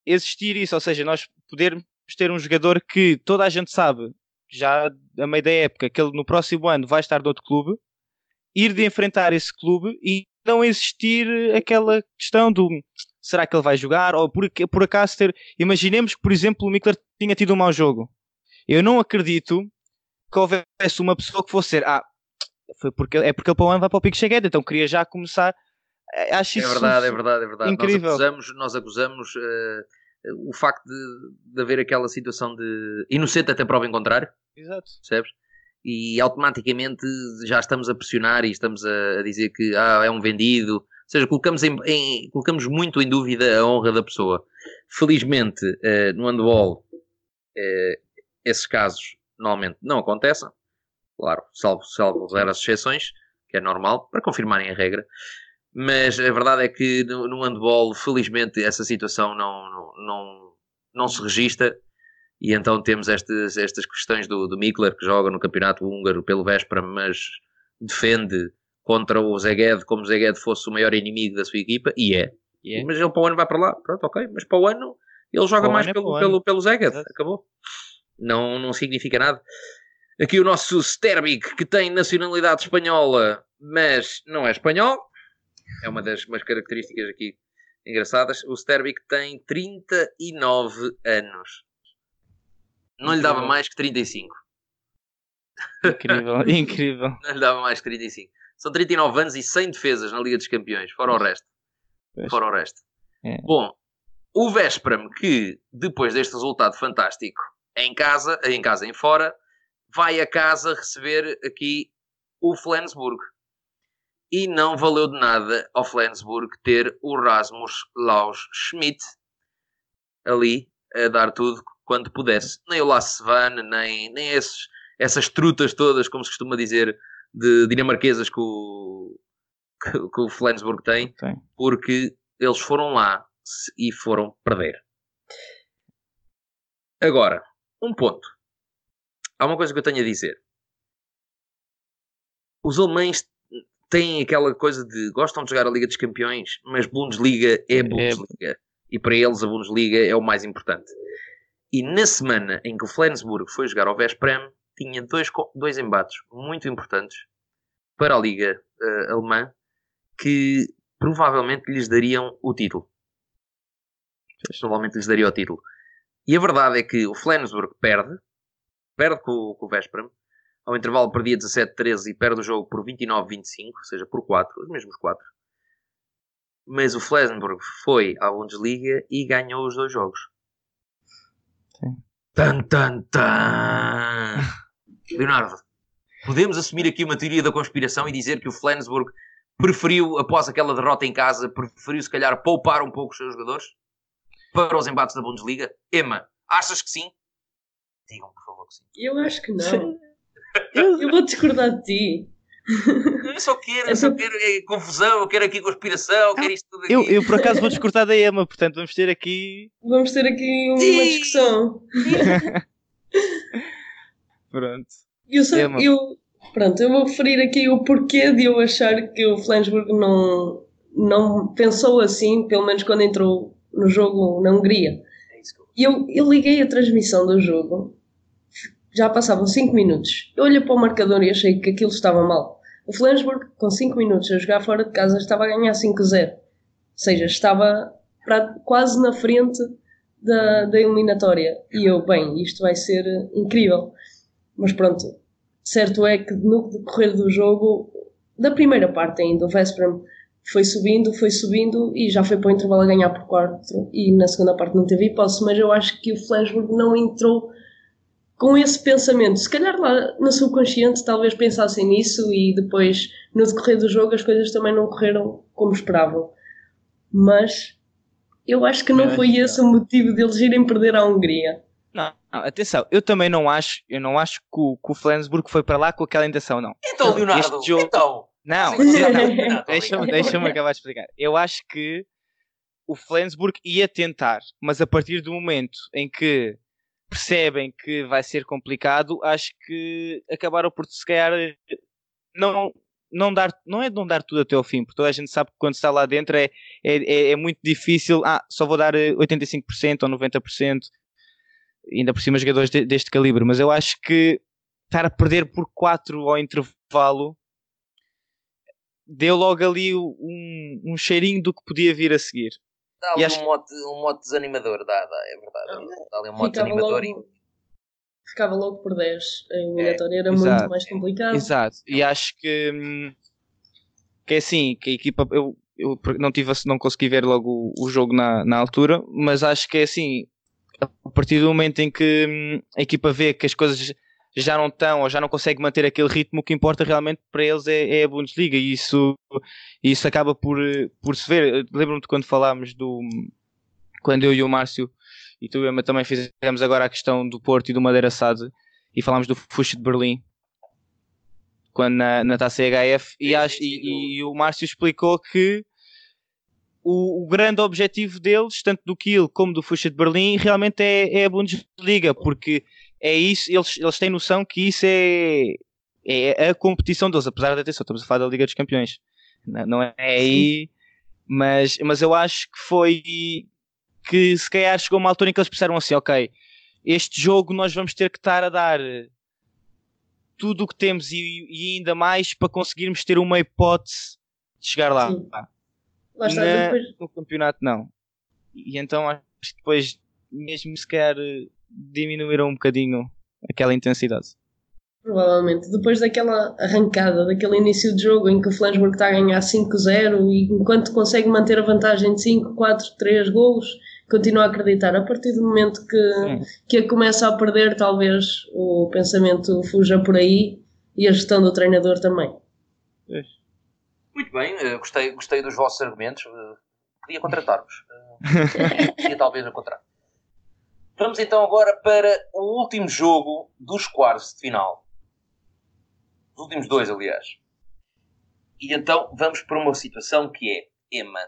existir isso, ou seja, nós podermos ter um jogador que toda a gente sabe, já a meio da época, que ele no próximo ano vai estar de outro clube, ir de enfrentar esse clube e não existir aquela questão do será que ele vai jogar ou por, por acaso ter. Imaginemos que, por exemplo, o Mikler tinha tido um mau jogo. Eu não acredito que houvesse uma pessoa que fosse ser, ah, foi porque, é porque ele para o ano vai para o Pico Cheguete, então queria já começar. Eh, Acho É isso verdade, é verdade, é verdade. incrível. Nós acusamos, nós acusamos eh, o facto de, de haver aquela situação de inocente até prova em contrário, Exato. percebes? E automaticamente já estamos a pressionar e estamos a, a dizer que ah, é um vendido. Ou seja, colocamos, em, em- colocamos muito em dúvida a honra da pessoa. Felizmente, eh, no handball, eh, esses casos normalmente não acontecem. Claro, salvo, salvo raras exceções, que é normal, para confirmarem a regra. Mas a verdade é que no, no handball, felizmente, essa situação não, não, não, não se registra. E então temos estas, estas questões do, do Mikler, que joga no campeonato húngaro pelo Véspera, mas defende contra o Zeged como o Zeged fosse o maior inimigo da sua equipa, e é. E é. Mas ele para o ano vai para lá, pronto, ok. Mas para o ano ele joga Para mais ano é pelo, pelo, pelo Zeged, acabou. Não, não significa nada. Aqui o nosso Sterbic, que tem nacionalidade espanhola, mas não é espanhol. É uma das umas características aqui engraçadas. O Sterbic tem 39 anos. Não lhe dava mais que 35. Incrível, incrível. Não lhe dava mais que 35. São 39 anos e 100 defesas na Liga dos Campeões, fora o resto. Fora o resto. É. Bom, o Vesprem, que depois deste resultado fantástico em casa, em casa em fora, vai a casa receber aqui o Flensburg. E não valeu de nada ao Flensburg ter o Rasmus Laus Schmidt ali a dar tudo quando pudesse. Nem o Lasse Van, nem, nem esses, essas trutas todas, como se costuma dizer, de dinamarquesas que o, que, que o Flensburg tem Tem. porque eles foram lá e foram perder. Agora, um ponto. Há uma coisa que eu tenho a dizer. Os alemães têm aquela coisa de gostam de jogar a Liga dos Campeões, mas Bundesliga é Bundesliga. E para eles a Bundesliga é o mais importante. E na semana em que o Flensburg foi jogar ao Vesprem, tinha dois, dois embates muito importantes para a Liga eh, Alemã que provavelmente lhes dariam o título. Provavelmente lhes daria o título. E a verdade é que o Flensburg perde, perde com, o- com o Vesprem, Ao intervalo perdia 17-13 e perde o jogo por 29-25, ou seja, por 4, os mesmos 4. Mas o Flensburg foi à Bundesliga e ganhou os dois jogos. Sim. Tan, tan, tan. Leonardo, podemos assumir aqui uma teoria da conspiração e dizer que o Flensburg preferiu, após aquela derrota em casa, preferiu se calhar poupar um pouco os seus jogadores para os embates da Bundesliga? Emma, achas que sim? Digam, por favor, que sim. Eu acho que não. eu vou discordar de ti. Eu só quero, eu só quero é, confusão, eu quero aqui conspiração, eu quero isto tudo aqui. Eu, eu por acaso vou discordar da Emma, portanto vamos ter aqui. Vamos ter aqui uma Sim. discussão. Pronto. Eu, só, Emma. eu, pronto, eu vou referir aqui o porquê de eu achar que o Flensburg não, não pensou assim, pelo menos quando entrou no jogo na Hungria. É eu- E eu, eu liguei a transmissão do jogo, já passavam 5 minutos. Eu olhei para o marcador e achei que aquilo estava mal. O Flensburg, com 5 minutos a jogar fora de casa, estava a ganhar 5-0. Ou seja, estava pra- quase na frente da, da eliminatória. E eu, bem, isto vai ser incrível. Mas pronto, certo é que no decorrer do jogo, da primeira parte ainda, o Vesperam foi subindo, foi subindo e já foi para o intervalo a ganhar por 4 e na segunda parte não teve hipótese, mas eu acho que o Flensburg não entrou com esse pensamento. Se calhar lá no subconsciente talvez pensassem nisso e depois no decorrer do jogo as coisas também não correram como esperavam. Mas eu acho que não foi esse o motivo deles irem perder à Hungria. Não, não, atenção, eu também não acho, eu não acho que o, que o Flensburg foi para lá com aquela intenção, não. Então, Não, Leonardo, este jogo- então. Não, não, deixa-me deixa acabar de explicar. Eu acho que o Flensburg ia tentar, mas a partir do momento em que percebem que vai ser complicado, acho que acabaram por se calhar não, não dar, não é de não dar tudo até ao fim, porque toda a gente sabe que quando está lá dentro é, é, é- é muito difícil, ah, só vou dar eh, 85% ou 90%, ainda por cima jogadores de- deste calibre, mas eu acho que estar a perder por 4 ao intervalo deu logo ali um, um cheirinho do que podia vir a seguir. Dá E ali acho- um mote, um mote desanimador, dá, dá, é verdade. Dá ali um mote Ficava desanimador logo, ficava logo por 10. A eliminatória era exato. muito mais complicada. Exato. E acho que, hum, que é assim, que a equipa. Eu, eu não, tive, não consegui ver logo o, o jogo na, na altura, mas acho que é assim. A partir do momento em que hum, a equipa vê que as coisas já não estão ou já não consegue manter aquele ritmo, o que importa realmente para eles é, é a Bundesliga e isso, isso acaba por, por se ver. Eu Lembro-me de quando falámos do. Quando eu e o Márcio e tu, Emma, também fizemos agora a questão do Porto e do Madeira Sade e falámos do Fush de Berlim quando na, na taça HF e, acho, e, e o Márcio explicou que o, o grande objetivo deles, tanto do Kiel como do Fuxa de Berlim, realmente é, é a Bundesliga, porque é isso, eles, eles têm noção que isso é, é a competição deles, apesar de atenção, estamos a falar da Liga dos Campeões, não, não é aí, mas, mas eu acho que foi que se calhar chegou uma altura em que eles pensaram assim, ok, este jogo nós vamos ter que estar a dar tudo o que temos e, e ainda mais para conseguirmos ter uma hipótese de chegar lá. Sim. Lá está, Na- depois, No campeonato não. E então acho que depois, mesmo se calhar, diminuíram um bocadinho aquela intensidade. provavelmente, depois daquela arrancada, daquele início de jogo em que o Flensburg está a ganhar 5-0 e enquanto consegue manter a vantagem de 5, 4, 3 golos, continua a acreditar. A partir do momento que, Sim. que a começa a perder, talvez o pensamento fuja por aí e a gestão do treinador também. Muito bem, eh, gostei, gostei dos vossos argumentos. eh, podia contratar-vos. Eh, podia talvez a contratar. Vamos então agora para o último jogo dos quartos de final. Os últimos dois, aliás. E então vamos para uma situação que é, Emma,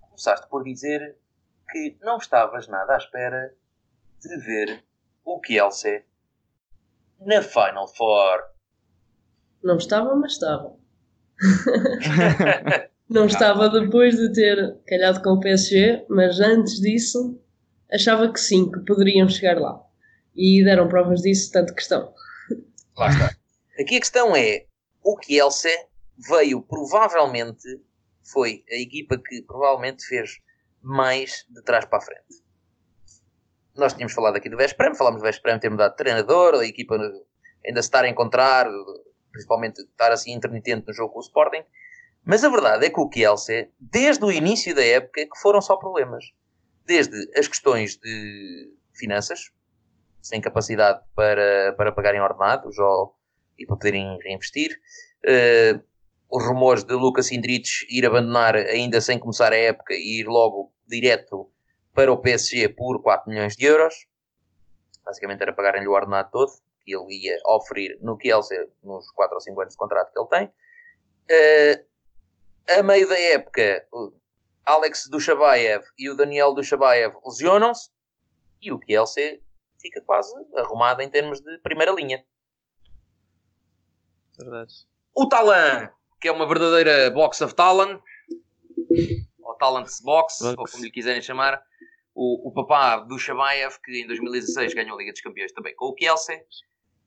começaste por dizer que não estavas nada à espera de ver o Kielce na Final Four. Não estava, mas estava. Não estava depois de ter calhado com o PSG, mas antes disso achava que sim, que poderiam chegar lá. E deram provas disso, tanto que estão. Lá está. Aqui a questão é: o Kielce veio provavelmente, foi a equipa que provavelmente fez mais de trás para a frente. Nós tínhamos falado aqui do Vesprem, falámos do Vesprem ter mudado de treinador, a equipa ainda se estar a encontrar, principalmente estar assim intermitente no jogo com o Sporting. Mas a verdade é que o Kielce, desde o início da época, que foram só problemas. Desde as questões de finanças, sem capacidade para, para pagarem ordenados ou, e para poderem reinvestir. Uh, os rumores de Lucas Indrich ir abandonar ainda sem começar a época e ir logo direto para o PSG por 4 milhões de euros. Basicamente era pagarem-lhe o ordenado todo que ele ia oferir no Kielce nos 4 ou 5 anos de contrato que ele tem. Uh, a meio da época, Alex Dushabayev e o Daniel Dushabayev lesionam-se e o Kielce fica quase arrumado em termos de primeira linha. Verdade. O Talan, que é uma verdadeira box of talent, ou talents box, box. ou como lhe quiserem chamar, o, o papá do Shabayev, que em 2016 ganhou a Liga dos Campeões também com o Kielce,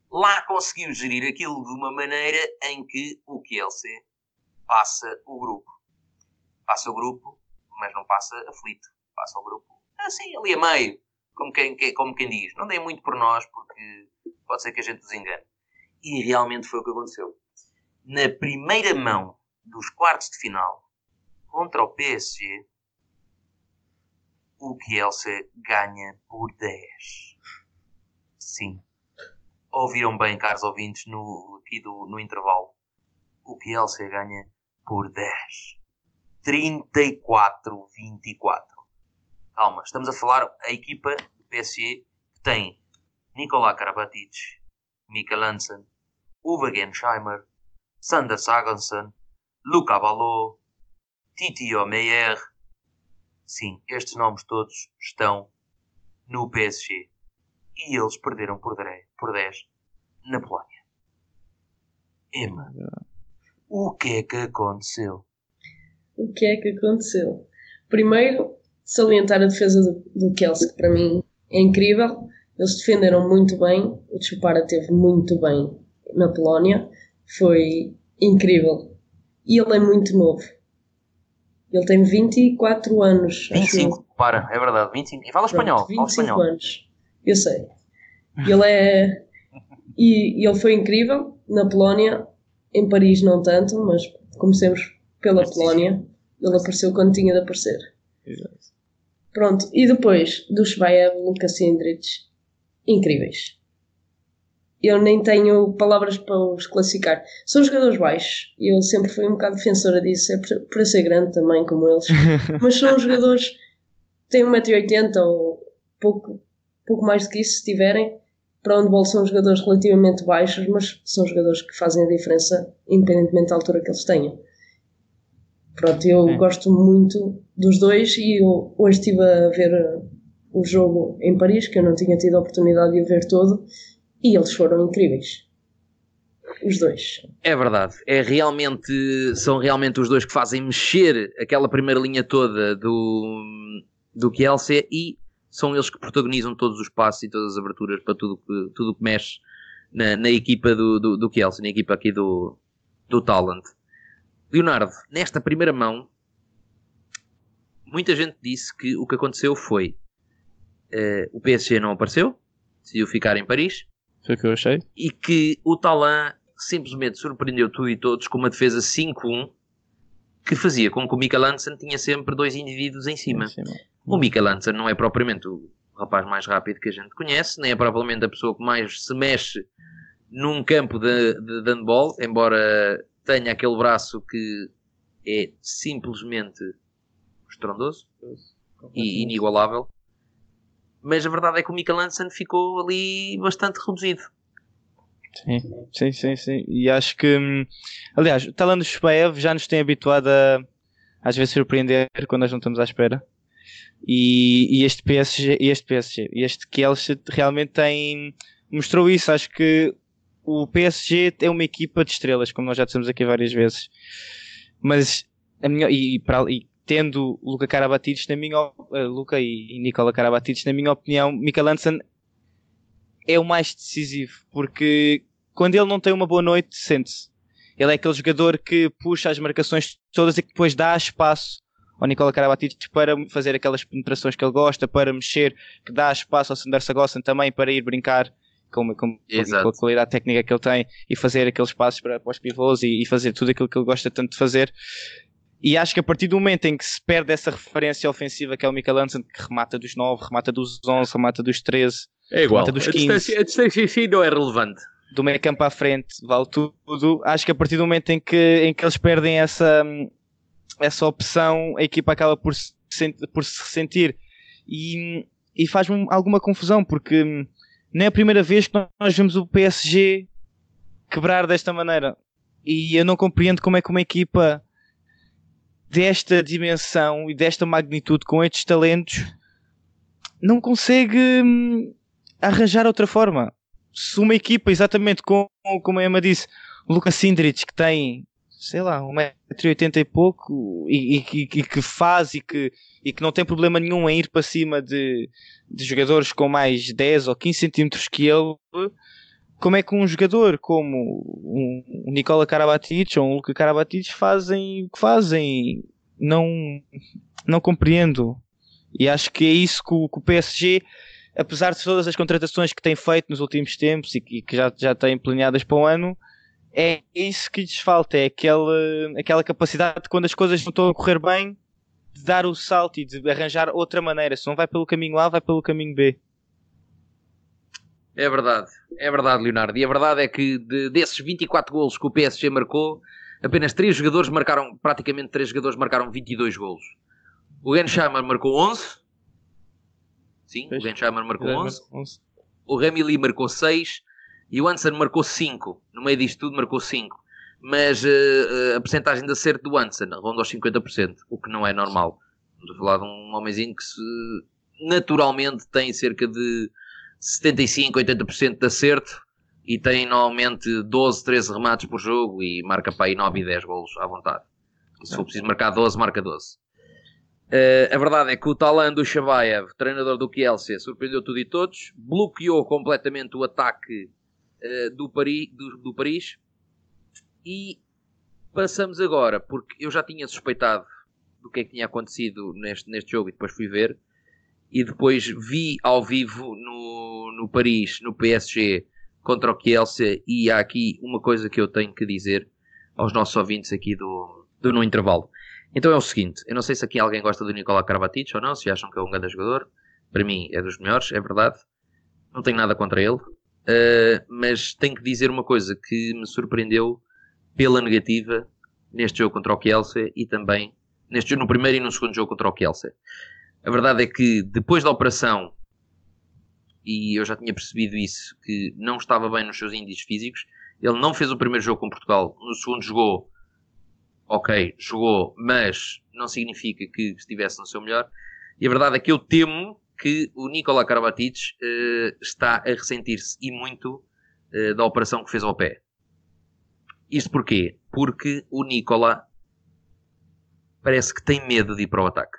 lá conseguiu gerir aquilo de uma maneira em que o Kielce passa o grupo. Passa o grupo, mas não passa aflito. Passa o grupo assim, ali a meio. Como quem, como quem diz. Não dei muito por nós, porque pode ser que a gente nos engane. E realmente foi o que aconteceu. Na primeira mão dos quartos de final, contra o PSG, o Kielce ganha por 10. Sim. Ouviram bem, caros ouvintes, no, aqui do, no intervalo. O Kielce ganha por 10. 34-24. Calma, estamos a falar a equipa do PSG que tem Nicolás Karabatic, Mikael Hansen, Uwe Gensheimer, Sander Saganson, Luca Ballot, Titi Omeyer. Sim, estes nomes todos estão no PSG. E eles perderam por 10 na Polónia. Emma. O que é que aconteceu? O que é que aconteceu? Primeiro, salientar a defesa do, do Kelsey, que para mim é incrível. Eles defenderam muito bem. O Chupara teve muito bem na Polónia. Foi incrível. E ele é muito novo. Ele tem 24 anos. 25, para, é verdade. 25. E fala Pronto, espanhol. 25 fala espanhol. anos. Eu sei. Ele é. e, e ele foi incrível na Polónia em Paris não tanto, mas comecemos pela mas Polónia. Ele apareceu quando tinha de aparecer. Exato. Pronto, e depois do Shvaev, Lucas Indrich, incríveis. Eu nem tenho palavras para os classificar. São jogadores baixos. e Eu sempre fui um bocado defensora disso. É para ser grande também, como eles. Mas são jogadores que têm 1,80m ou pouco, pouco mais do que isso, se tiverem para onde são jogadores relativamente baixos, mas são jogadores que fazem a diferença independentemente da altura que eles tenham. Pronto, eu é. gosto muito dos dois e eu hoje estive a ver o jogo em Paris, que eu não tinha tido a oportunidade de o ver todo, e eles foram incríveis. Os dois. É verdade. É realmente, são realmente os dois que fazem mexer aquela primeira linha toda do, do Kielce e são eles que protagonizam todos os passos e todas as aberturas para tudo que, tudo que mexe na, na equipa do, do, do Kelsey, na equipa aqui do, do Talent. Leonardo, nesta primeira mão, muita gente disse que o que aconteceu foi uh, o PSG não apareceu, decidiu ficar em Paris. Foi o que eu achei. E que o Talent simplesmente surpreendeu tudo e todos com uma defesa 5-1 que fazia com que o Mikael Hansen tinha sempre dois indivíduos em cima. Em cima. O Mika Lancer não é propriamente o rapaz mais rápido que a gente conhece, nem é propriamente a pessoa que mais se mexe num campo de, de, de handball, embora tenha aquele braço que é simplesmente estrondoso e inigualável. Mas a verdade é que o Mika Lanson ficou ali bastante reduzido. Sim, sim, sim, sim. E acho que, hum, aliás, o Talan Shbaev já nos tem habituado a às vezes surpreender quando nós não estamos à espera. E, e este PSG, este PSG, este Kielce realmente tem mostrou isso. Acho que o PSG é uma equipa de estrelas, como nós já dissemos aqui várias vezes. Mas a minha, e, e, e tendo Luca Karabatic na minha uh, Luca e, e Nicola Karabatic na minha opinião, Mikael Hansen é o mais decisivo, porque quando ele não tem uma boa noite, sente-se. Ele é aquele jogador que puxa as marcações todas e que depois dá espaço ao Nicola Karabatic para fazer aquelas penetrações que ele gosta, para mexer, que dá espaço ao Sanders Sagossen também para ir brincar com, com, com, a qualidade técnica que ele tem e fazer aqueles passos para, para os pivôs e, e, fazer tudo aquilo que ele gosta tanto de fazer. E acho que a partir do momento em que se perde essa referência ofensiva que é o Michael Hansen, que remata dos 9, remata dos 11, remata dos 13, é igual. remata dos 15. A distância, a distância em si não é relevante. Do meio campo à frente, vale tudo. Acho que a partir do momento em que, em que eles perdem essa, essa opção, a equipa acaba por se, por se ressentir. E, e faz-me alguma confusão, porque não é a primeira vez que nós vemos o PSG quebrar desta maneira. E eu não compreendo como é que uma equipa desta dimensão e desta magnitude, com estes talentos, não consegue hum, arranjar outra forma. Se uma equipa, exatamente como, como a Emma disse, Lucas Sindrich, que tem, sei lá, 1,80m e pouco, e, e, e, que faz e que, e que não tem problema nenhum em ir para cima de, de jogadores com mais 10 ou 15 centímetros que ele, como é que um jogador como um, Nicola Karabatic ou um Luka Karabatic fazem o que fazem? Não, não compreendo. E acho que é isso que o, que o, PSG, apesar de todas as contratações que tem feito nos últimos tempos e que, já, já tem planeadas para o ano, é isso que lhes falta. É aquela, aquela capacidade de quando as coisas não estão a correr bem, de dar o salto e de arranjar outra maneira. Se não vai pelo caminho A, vai pelo caminho B. É verdade, é verdade, Leonardo. E a verdade é que de, desses 24 golos que o PSG marcou, apenas 3 jogadores marcaram, praticamente 3 jogadores marcaram 22 golos. O Gensheimer marcou 11. Sim, o Gensheimer marcou 11. O Remili marcou 6 e o Hansen marcou 5. No meio disto tudo marcou 5. Mas uh, a percentagem de acerto do Hansen ronda aos 50%, o que não é normal. Estamos a falar de um homenzinho que se, naturalmente tem cerca de 75, 80% de acerto e tem normalmente 12, 13 remates por jogo e marca para aí 9 e 10 golos à vontade. E se for preciso marcar 12, marca 12. Uh, eh, a verdade é que o Talan do Shabayev, treinador do Kielce, surpreendeu tudo e todos, bloqueou completamente o ataque uh, do, Paris, do, do Paris e passamos agora, porque eu já tinha suspeitado do que é que tinha acontecido neste, neste jogo e depois fui ver e depois vi ao vivo no, no Paris, no PSG, contra o Kielce, e há aqui uma coisa que eu tenho que dizer aos nossos ouvintes aqui do, do No Intervalo. Então é o seguinte, eu não sei se aqui alguém gosta do Nicolau Karabatic ou não, se acham que é um grande jogador. Para mim é dos melhores, é verdade. Não tenho nada contra ele. Uh, mas tenho que dizer uma coisa que me surpreendeu pela negativa neste jogo contra o Kielce e também neste no primeiro e no segundo jogo contra o Kielce. A verdade é que depois da operação, e eu já tinha percebido isso, que não estava bem nos seus índices físicos, ele não fez o primeiro jogo com Portugal, no segundo jogou, ok, jogou, mas não significa que estivesse no seu melhor. E a verdade é que eu temo que o Nicola Karabatic uh, está a ressentir-se e muito uh, da operação que fez ao pé. Isto porquê? Porque o Nicola parece que tem medo de ir para o ataque.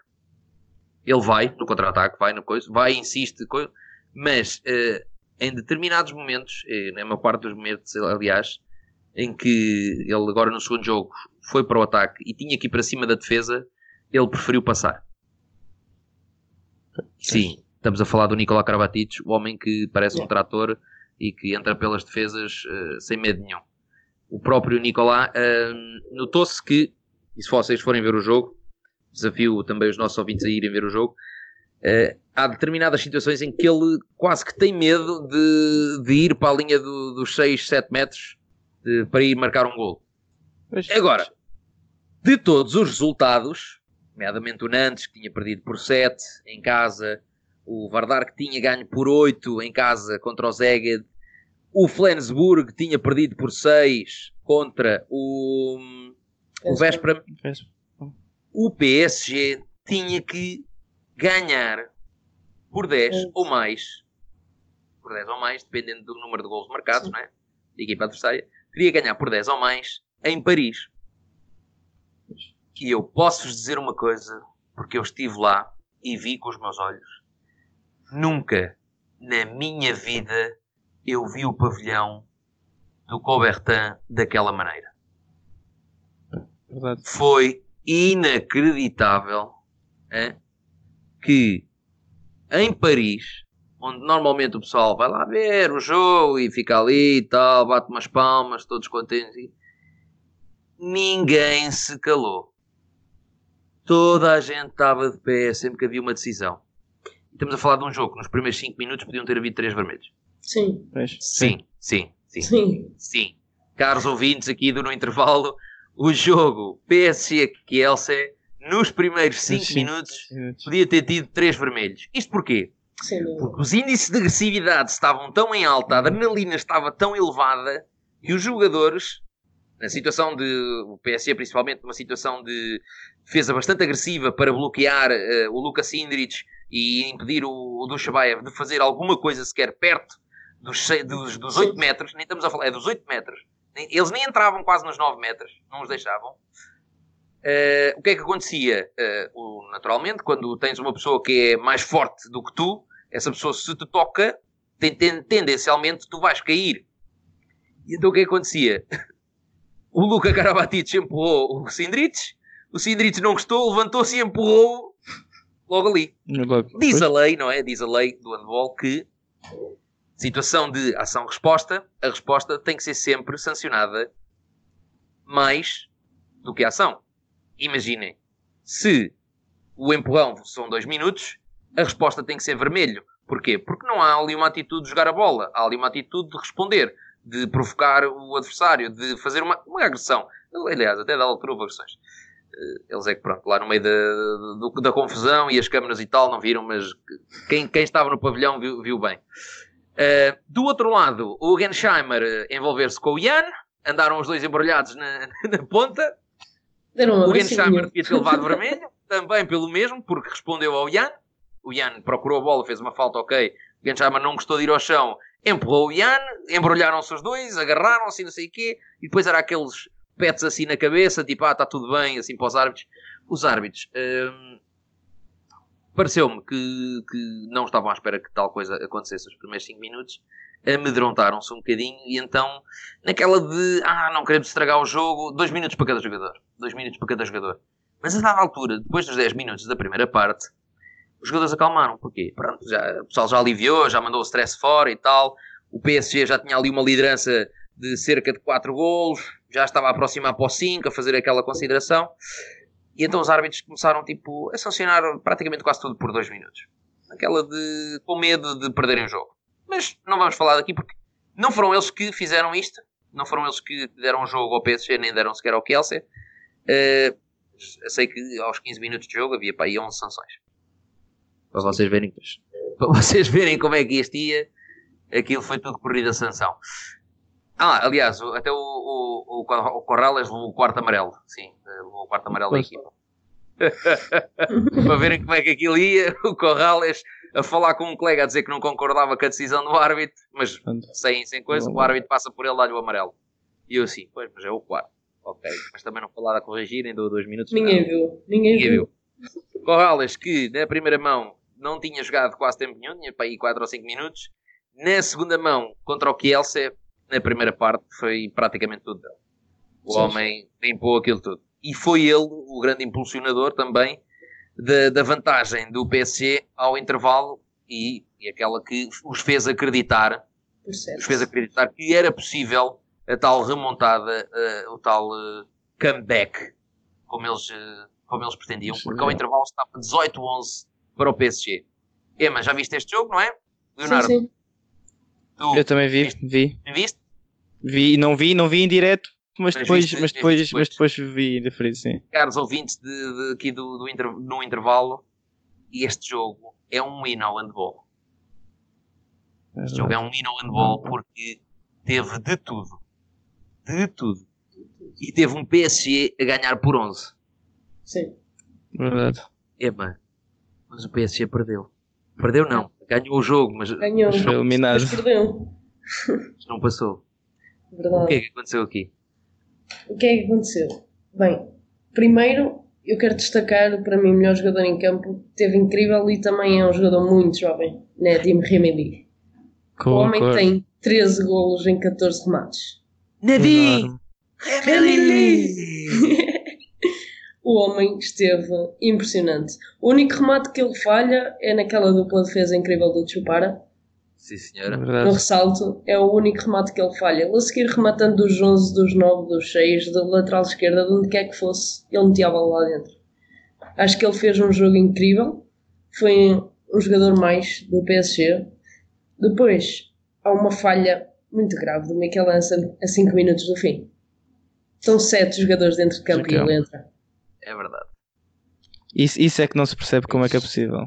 Ele vai no contra-ataque, vai no coisa, vai, insiste, mas uh, em determinados momentos, na maior parte dos momentos, aliás, em que ele agora no segundo jogo foi para o ataque e tinha que ir para cima da defesa, ele preferiu passar. Sim, estamos a falar do Nicolau Karabatic, o homem que parece um trator e que entra pelas defesas uh, sem medo nenhum. O próprio Nicolau uh, notou-se que, e se vocês forem ver o jogo, desafio também os nossos ouvintes a irem ver o jogo. Uh, há determinadas situações em que ele quase que tem medo de, de ir para a linha do, dos 6, 7 metros de, para ir marcar um gol. Agora, de todos os resultados, nomeadamente o Nantes, que tinha perdido por 7 em casa, o Vardar, que tinha ganho por 8 em casa contra o Zeged, o Flensburg, que tinha perdido por 6 contra o, o Véspera o PSG tinha que ganhar por 10 é. ou mais, por 10 ou mais, dependendo do número de gols marcados, não é? Da equipa adversária, queria ganhar por 10 ou mais em Paris. E eu posso-vos dizer uma coisa, porque eu estive lá e vi com os meus olhos. Nunca na minha vida eu vi o pavilhão do Coubertin daquela maneira. Verdade. Foi inacreditável é, que em Paris, onde normalmente o pessoal vai lá ver o jogo e fica ali e tal, bate umas palmas, todos contentes. Ninguém se calou. Toda a gente estava de pé sempre que havia uma decisão. Estamos a falar de um jogo que nos primeiros 5 minutos podiam ter havido 3 vermelhos. Sim. Sim, sim, sim. Sim. Sim. Caros ouvintes aqui do No Intervalo, o jogo PSG-Kielce, nos primeiros 5 minutos, podia ter tido 3 vermelhos. Isto porquê? Sim. Porque os índices de agressividade estavam tão em alta, a adrenalina estava tão elevada, que os jogadores, na situação de. O PSG, principalmente, numa situação de defesa bastante agressiva para bloquear uh, o Lucas Indrich e impedir o, o Dushabaev de fazer alguma coisa sequer perto dos, dos, dos 8 metros, nem estamos a falar, é dos 8 metros. Eles nem entravam quase nos 9 metros, não os deixavam. Uh, o que é que acontecia? Uh, o, naturalmente, quando tens uma pessoa que é mais forte do que tu, essa pessoa se te toca, ten, ten, tendencialmente tu vais cair. E então o que, é que acontecia? O Luca Karabatic empurrou o Sindrich, o Sindrich não gostou, levantou-se e empurrou logo ali. Diz a lei, não é? Diz a lei do handball que situação de ação-resposta, a resposta tem que ser sempre sancionada mais do que a ação. Imaginem, se o empurrão são dois minutos, a resposta tem que ser vermelho. Porquê? Porque não há ali uma atitude de jogar a bola, há ali uma atitude de responder, de provocar o adversário, de fazer uma, uma agressão. Aliás, até dá altura agressões. Eh, eles é que, pronto, lá no meio da, da confusão e as câmaras e tal não viram, mas quem, quem estava no pavilhão viu, viu bem. Uh, do outro lado, o Gensheimer uh, envolver-se com o Ian, andaram os dois embrulhados na, na ponta. o Gensheimer devia ter levado vermelho, também pelo mesmo, porque respondeu ao Ian. O Ian procurou a bola, fez uma falta, ok. O Gensheimer não gostou de ir ao chão, empurrou o Ian, embrulharam-se os dois, agarraram-se, não sei o quê, e depois era aqueles pets assim na cabeça, tipo, ah, está tudo bem, assim para os árbitros. Os árbitros. Uh, pareceu-me que, que não estavam à espera que tal coisa acontecesse nos primeiros 5 minutos, amedrontaram-se um bocadinho e então, naquela de ah, não queremos estragar o jogo, 2 minutos para cada jogador. 2 minutos para cada jogador. Mas a dada altura, depois dos 10 minutos da primeira parte, os jogadores acalmaram. Porquê? Pronto, já, o pessoal já aliviou, já mandou o stress fora e tal. O PSG já tinha ali uma liderança de cerca de 4 golos, já estava a aproximar para o 5, a fazer aquela consideração. E então os árbitros começaram tipo, a sancionar praticamente quase tudo por dois minutos. Aquela de. com medo de perderem o jogo. Mas não vamos falar daqui porque não foram eles que fizeram isto. Não foram eles que deram o jogo ao PSG, nem deram sequer ao Kelsey. Uh, eu sei que aos 15 minutos de jogo havia para aí 11 sanções. Para vocês verem, para vocês verem como é que isto ia, aquilo foi tudo corrida sanção. Ah, aliás, até o, o, o, o Corrales levou o quarto amarelo. Sim, levou o quarto amarelo da equipa. Para verem como é que aquilo ia, o Corrales a falar com um colega a dizer que não concordava com a decisão do árbitro, mas sem, sem coisa, o árbitro passa por ele, dá-lhe o amarelo. E eu assim, pois, mas é o quarto. Ok, mas também não falar a corrigir, em dois minutos. Ninguém não. viu. Ninguém, Ninguém viu. viu. Corrales, que na primeira mão não tinha jogado quase tempo nenhum, tinha para aí 4 ou 5 minutos. Na segunda mão, contra o Kielce, na primeira parte foi praticamente tudo dele. O Sim. homem limpou aquilo tudo. E foi ele o grande impulsionador também da, da vantagem do PSG ao intervalo e, e, aquela que os fez acreditar, os fez acreditar que era possível a tal remontada, uh, o tal uh, comeback, como eles, uh, como eles pretendiam, porque ao intervalo estava 18-11 para o PSG. Ema, já viste este jogo, não é? Leonardo? Sim, sim. Tu, eu também vi, viste? vi. Viste? Vi, não vi, não vi em direto, mas, mas depois, viste, mas, depois, depois, mas depois vi diferente, sim. Caros ouvintes de, de aqui do, do inter, no intervalo, este jogo é um hino ao handball. Este jogo é um hino ao handball porque teve de tudo. De tudo. E teve um PSG a ganhar por 11. Sim. Verdade. Epá, mas o PSG perdeu. Perdeu não. Ganhou o jogo, mas, Ganhou. mas foi eliminado. Mas perdeu. Mas não passou. Verdade. O que é que aconteceu aqui? O que é que aconteceu? Bem, primeiro eu quero destacar para mim o melhor jogador em campo, teve incrível e também é um jogador muito jovem, né? Tim Remedy. O homem tem 13 golos em 14 remates. Nadim! Remedy! o homem esteve impressionante. O único remate que ele falha é naquela dupla defesa incrível do Chupara, Sim, senhora. É no ressalto, é o único remate que ele falha. Ele a seguir rematando dos 11, dos 9, dos 6, da lateral esquerda, de onde quer que fosse, ele metia a bola lá dentro. Acho que ele fez um jogo incrível. Foi um jogador mais do PSG. Depois, há uma falha muito grave do Mikel Hansen a 5 minutos do fim. Estão 7 jogadores dentro de campo e ele entra. É verdade. Isso, isso é que não se percebe como é que é possível.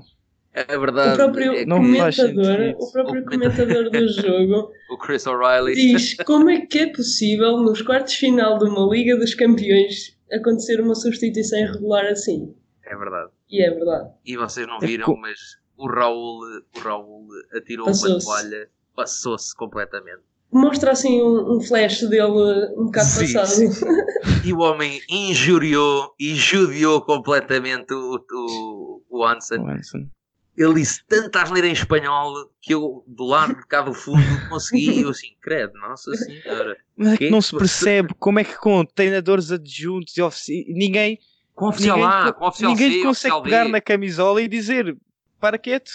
É verdade. O próprio é, comentador, o próprio o comentador do jogo o Chris O'Reilly diz como é que é possível nos quartos final de uma Liga dos Campeões acontecer uma substituição irregular assim. É verdade. E é verdade. E vocês não é viram, é, mas o Raul, o Raul atirou uma toalha, passou-se completamente. Mostra assim um, um, flash dele um bocado sim, passado. Sim. E o homem injuriou e judiou completamente o, o, o Hansen. O Hansen ele disse tanta asneira em espanhol que eu, do lado de cá do fundo, consegui. eu assim, credo, nossa senhora. Mas é que não se percebe como é que com treinadores adjuntos e ofici... ninguém. Com oficial ninguém, A, com oficial Ninguém C, consegue pegar B. na camisola e dizer para quieto.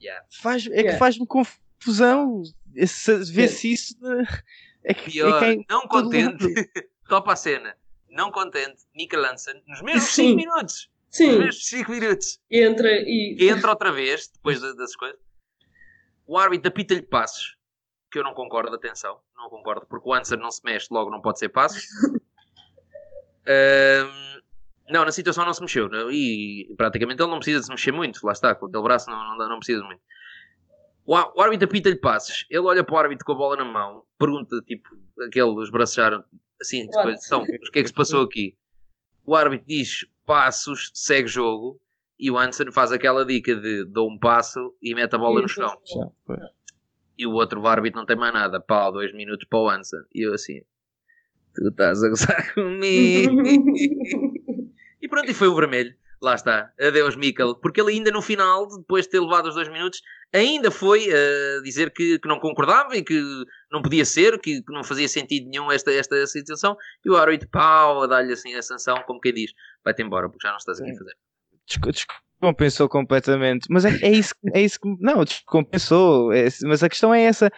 Yeah. Faz, é yeah. que faz-me confusão. Vê-se yeah. isso. É que, Pior, é que é não contente, topa a cena. Não contente, Mikel Hansen, nos mesmos 5 minutos Sim. 5 minutos. Entra e. Entra outra vez, depois das coisas. O árbitro apita-lhe passos, que eu não concordo, atenção, não concordo, porque o answer não se mexe, logo não pode ser passos. um, não, na situação não se mexeu, e praticamente ele não precisa de se mexer muito, lá está, com aquele braço não, não, não precisa muito. O, o árbitro apita-lhe passos, ele olha para o árbitro com a bola na mão, pergunta, tipo, aquele, os braços assim, depois, então, o que é que se passou aqui? O árbitro diz passos, segue jogo, e o Hansen faz aquela dica de dou um passo e mete a bola no chão. E o outro árbitro não tem mais nada, pau, dois minutos para o Hansen. E eu assim, tu estás a gozar comigo. e pronto, e foi o vermelho. Lá está. Adeus, Mikkel. Porque ele ainda no final, depois de ter levado os dois minutos, ainda foi uh, dizer que, que, não concordava e que não podia ser, que, que, não fazia sentido nenhum esta, esta situação. E o árbitro, pau, a dar-lhe assim a sanção, como quem diz, vai-te embora, porque já não estás aqui a fazer. Descompensou completamente. Mas é, é, isso, é isso que. Não, descompensou. É, mas a questão é essa.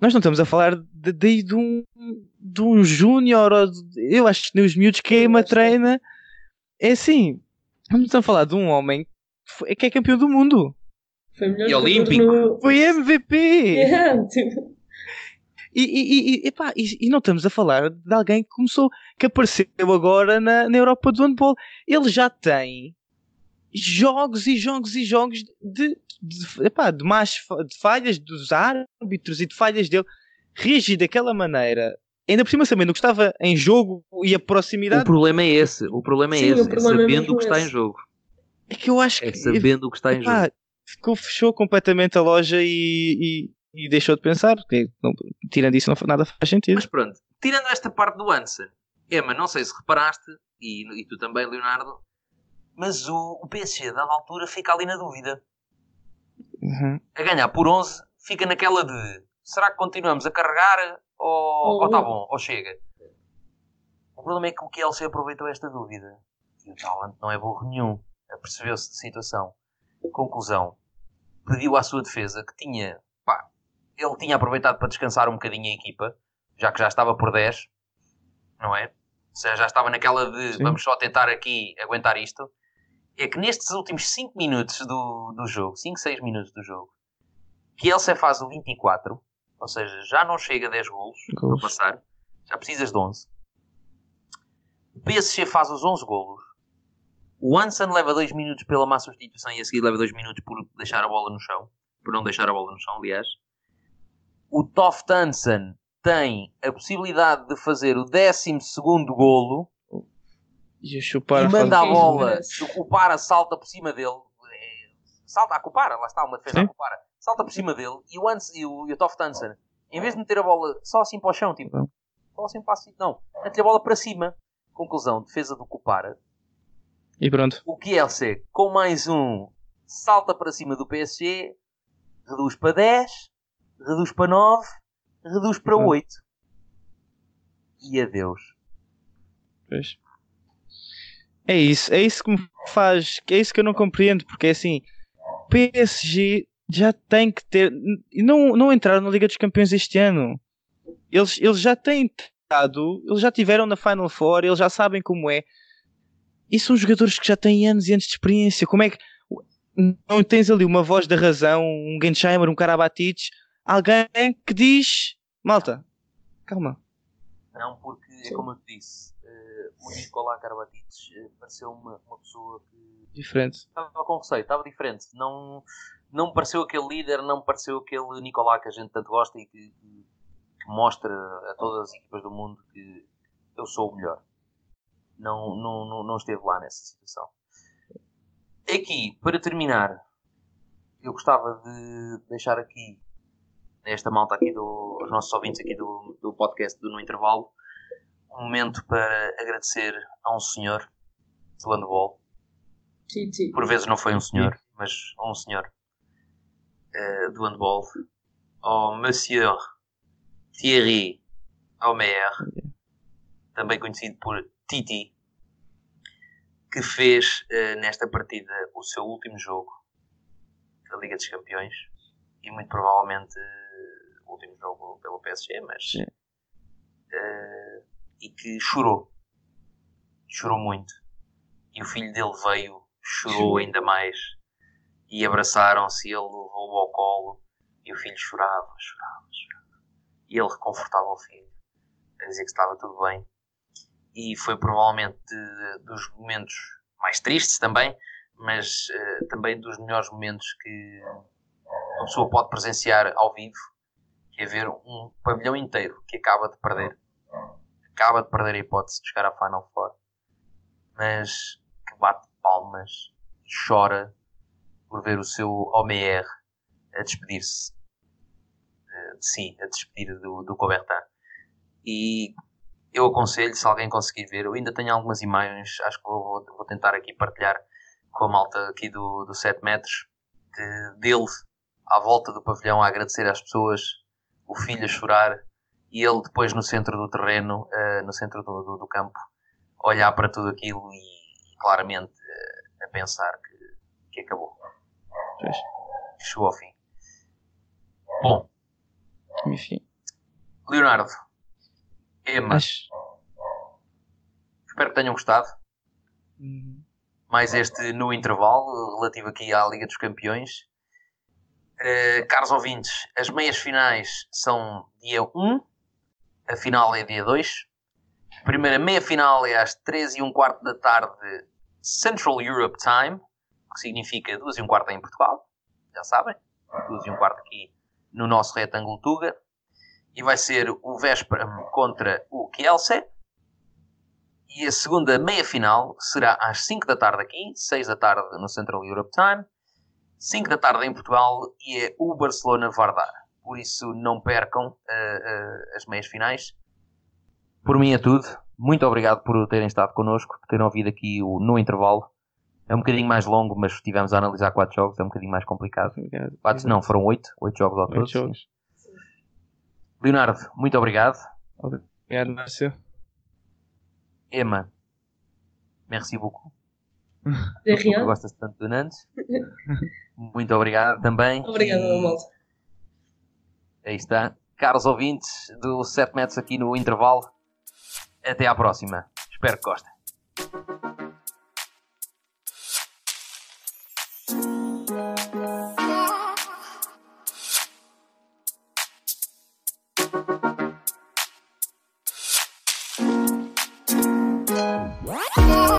Nós não estamos a falar de, de, de um, de um júnior. Eu acho que nem os miúdos queima, treina. É assim, Estamos a falar de um homem que, foi, que é campeão do mundo. Foi melhor e olímpico. No... Foi MVP. Yeah, tipo... E, e, e, epá, e, e, não estamos a falar de alguém que começou, que apareceu agora na, na Europa do handball. Ele já tem jogos e jogos e jogos de, de, epá, de más de falhas dos árbitros e de falhas dele. Reagir daquela maneira ainda por cima sabendo o que estava em jogo e a proximidade. O problema é esse, o problema é Sim, esse, é sabendo o que está em jogo. É que eu acho é que. sabendo o que está em jogo. Ficou, fechou completamente a loja e, e, e deixou de pensar. Porque, não, tirando isso, não, nada faz sentido. Mas pronto, tirando esta parte do Hansen, Emma, não sei se reparaste, e, e tu também, Leonardo, mas o, o PSG, dada altura, fica ali na dúvida. Uhum. A ganhar por 11, fica naquela de será que continuamos a carregar ou, está bom, ou chega. O problema é que o KLC aproveitou esta dúvida. E o Talent não é burro nenhum. Percebeu-se de situação. Conclusão. Pediu à sua defesa que tinha. Pá, ele tinha aproveitado para descansar um bocadinho a equipa, já que já estava por 10, não é? Ou seja, já estava naquela de Sim. vamos só tentar aqui aguentar isto. É que nestes últimos 5 minutos do, do jogo, 5, 6 minutos do jogo, que ele se faz o 24 ou seja, já não chega a 10 golos, para passar, já precisas de 11. O PSG faz os 11 golos. O Hansen leva 2 minutos pela má substituição e a seguir leva 2 minutos por deixar a bola no chão. Por não deixar a bola no chão, aliás. O Toft Hansen tem a possibilidade de fazer o 12 golo e, chupar e manda a bola. O Cupara salta por cima dele. É, salta a Cupara, lá está uma defesa Sim. a Cupara salta por cima dele e o, Hans, e o, e o Toft Hansen, em vez de meter a bola só assim para o chão, tipo, só assim para assim, não, mete a bola para cima. Conclusão, defesa do Cupara. E pronto. O Kielce, com mais um, salta para cima do PSG, reduz para 10, reduz para 9, reduz para 8. E adeus. Pois. É isso, é isso que me faz, é isso que eu não compreendo, porque é assim, PSG já tem que ter. Não, não entraram na Liga dos Campeões este ano. Eles, eles já têm estado, eles já tiveram na Final Four, eles já sabem como é. E são jogadores que já têm anos e anos de experiência. Como é que não tens ali uma voz da razão, um Gensheimer, um Karabatic, alguém que diz: Malta, calma. Não, porque é como eu te disse, o Nicolás Karabatic uh, pareceu uma, uma pessoa que. Diferente. Estava com receio, estava diferente. Não, não me pareceu aquele líder, não me pareceu aquele Nicolás que a gente tanto gosta e que, que, que mostra a todas as equipas do mundo que eu sou o melhor. Não, não, não, não esteve lá nessa situação. Aqui, para terminar, eu gostava de deixar aqui, esta malta aqui, do, os nossos ouvintes aqui do, do podcast do No Intervalo, um momento para agradecer a um senhor do handball. Sim, sim. Por vezes não foi um senhor, mas um senhor uh, do handball, ao Monsieur Thierry Omer, também conhecido por Titi, que fez uh, nesta partida o seu último jogo da Liga dos Campeões e muito provavelmente uh, o último jogo pelo PSG, mas uh, e que chorou, chorou muito. E o filho dele veio, chorou ainda mais e abraçaram-se. E ele levou-o ao colo e o filho chorava, chorava, chorava. E ele reconfortava o filho, a dizer que estava tudo bem e foi provavelmente de, dos momentos mais tristes também, mas uh, também dos melhores momentos que uma pessoa pode presenciar ao vivo, que é ver um pavilhão inteiro que acaba de perder, acaba de perder a hipótese de chegar à Final Four, mas que bate palmas, chora por ver o seu OMR a despedir-se de si, a despedir do, do Cobertin. E eu aconselho, se alguém conseguir ver, eu ainda tenho algumas imagens, acho que vou, vou tentar aqui partilhar com a malta aqui do, do 7 metros, de, dele à volta do pavilhão a agradecer às pessoas, o filho a chorar e ele depois no centro do terreno, uh, no centro do, do, do, campo, olhar para tudo aquilo e, e claramente uh, a pensar que, que acabou. Que chegou ao fim. Bom. Enfim. Leonardo, Emma. Mas... Espero que tenham gostado. Uhum. Mais este no intervalo, relativo aqui à Liga dos Campeões. Uh, caros ouvintes, as meias finais são dia 1, a final é dia 2. A primeira meia final é às 13 e um quarto da tarde, Central Europe Time, que significa 2 e um quarto em Portugal, já sabem, 2 e um quarto aqui no nosso retângulo Tuga e vai ser o Véspera contra o Kielce. E a segunda meia-final será às 5 da tarde aqui, 6 da tarde no Central Europe Time, 5 da tarde em Portugal e é o Barcelona-Vardar. Por isso não percam uh, uh, as meias finais. Por mim é tudo. Muito obrigado por terem estado connosco, por terem ouvido aqui o No Intervalo. É um bocadinho mais longo, mas estivemos a analisar 4 jogos, é um bocadinho mais complicado. 4 não, foram 8, 8 jogos ao todo. Leonardo, muito obrigado. Obrigado, Márcio. Emma, merci beaucoup. De rien. Gostas tanto do Nantes. muito obrigado também. Obrigado, e... malta. Aí está. Caros ouvintes do 7 metros aqui no intervalo. Até à próxima. Espero que gostem.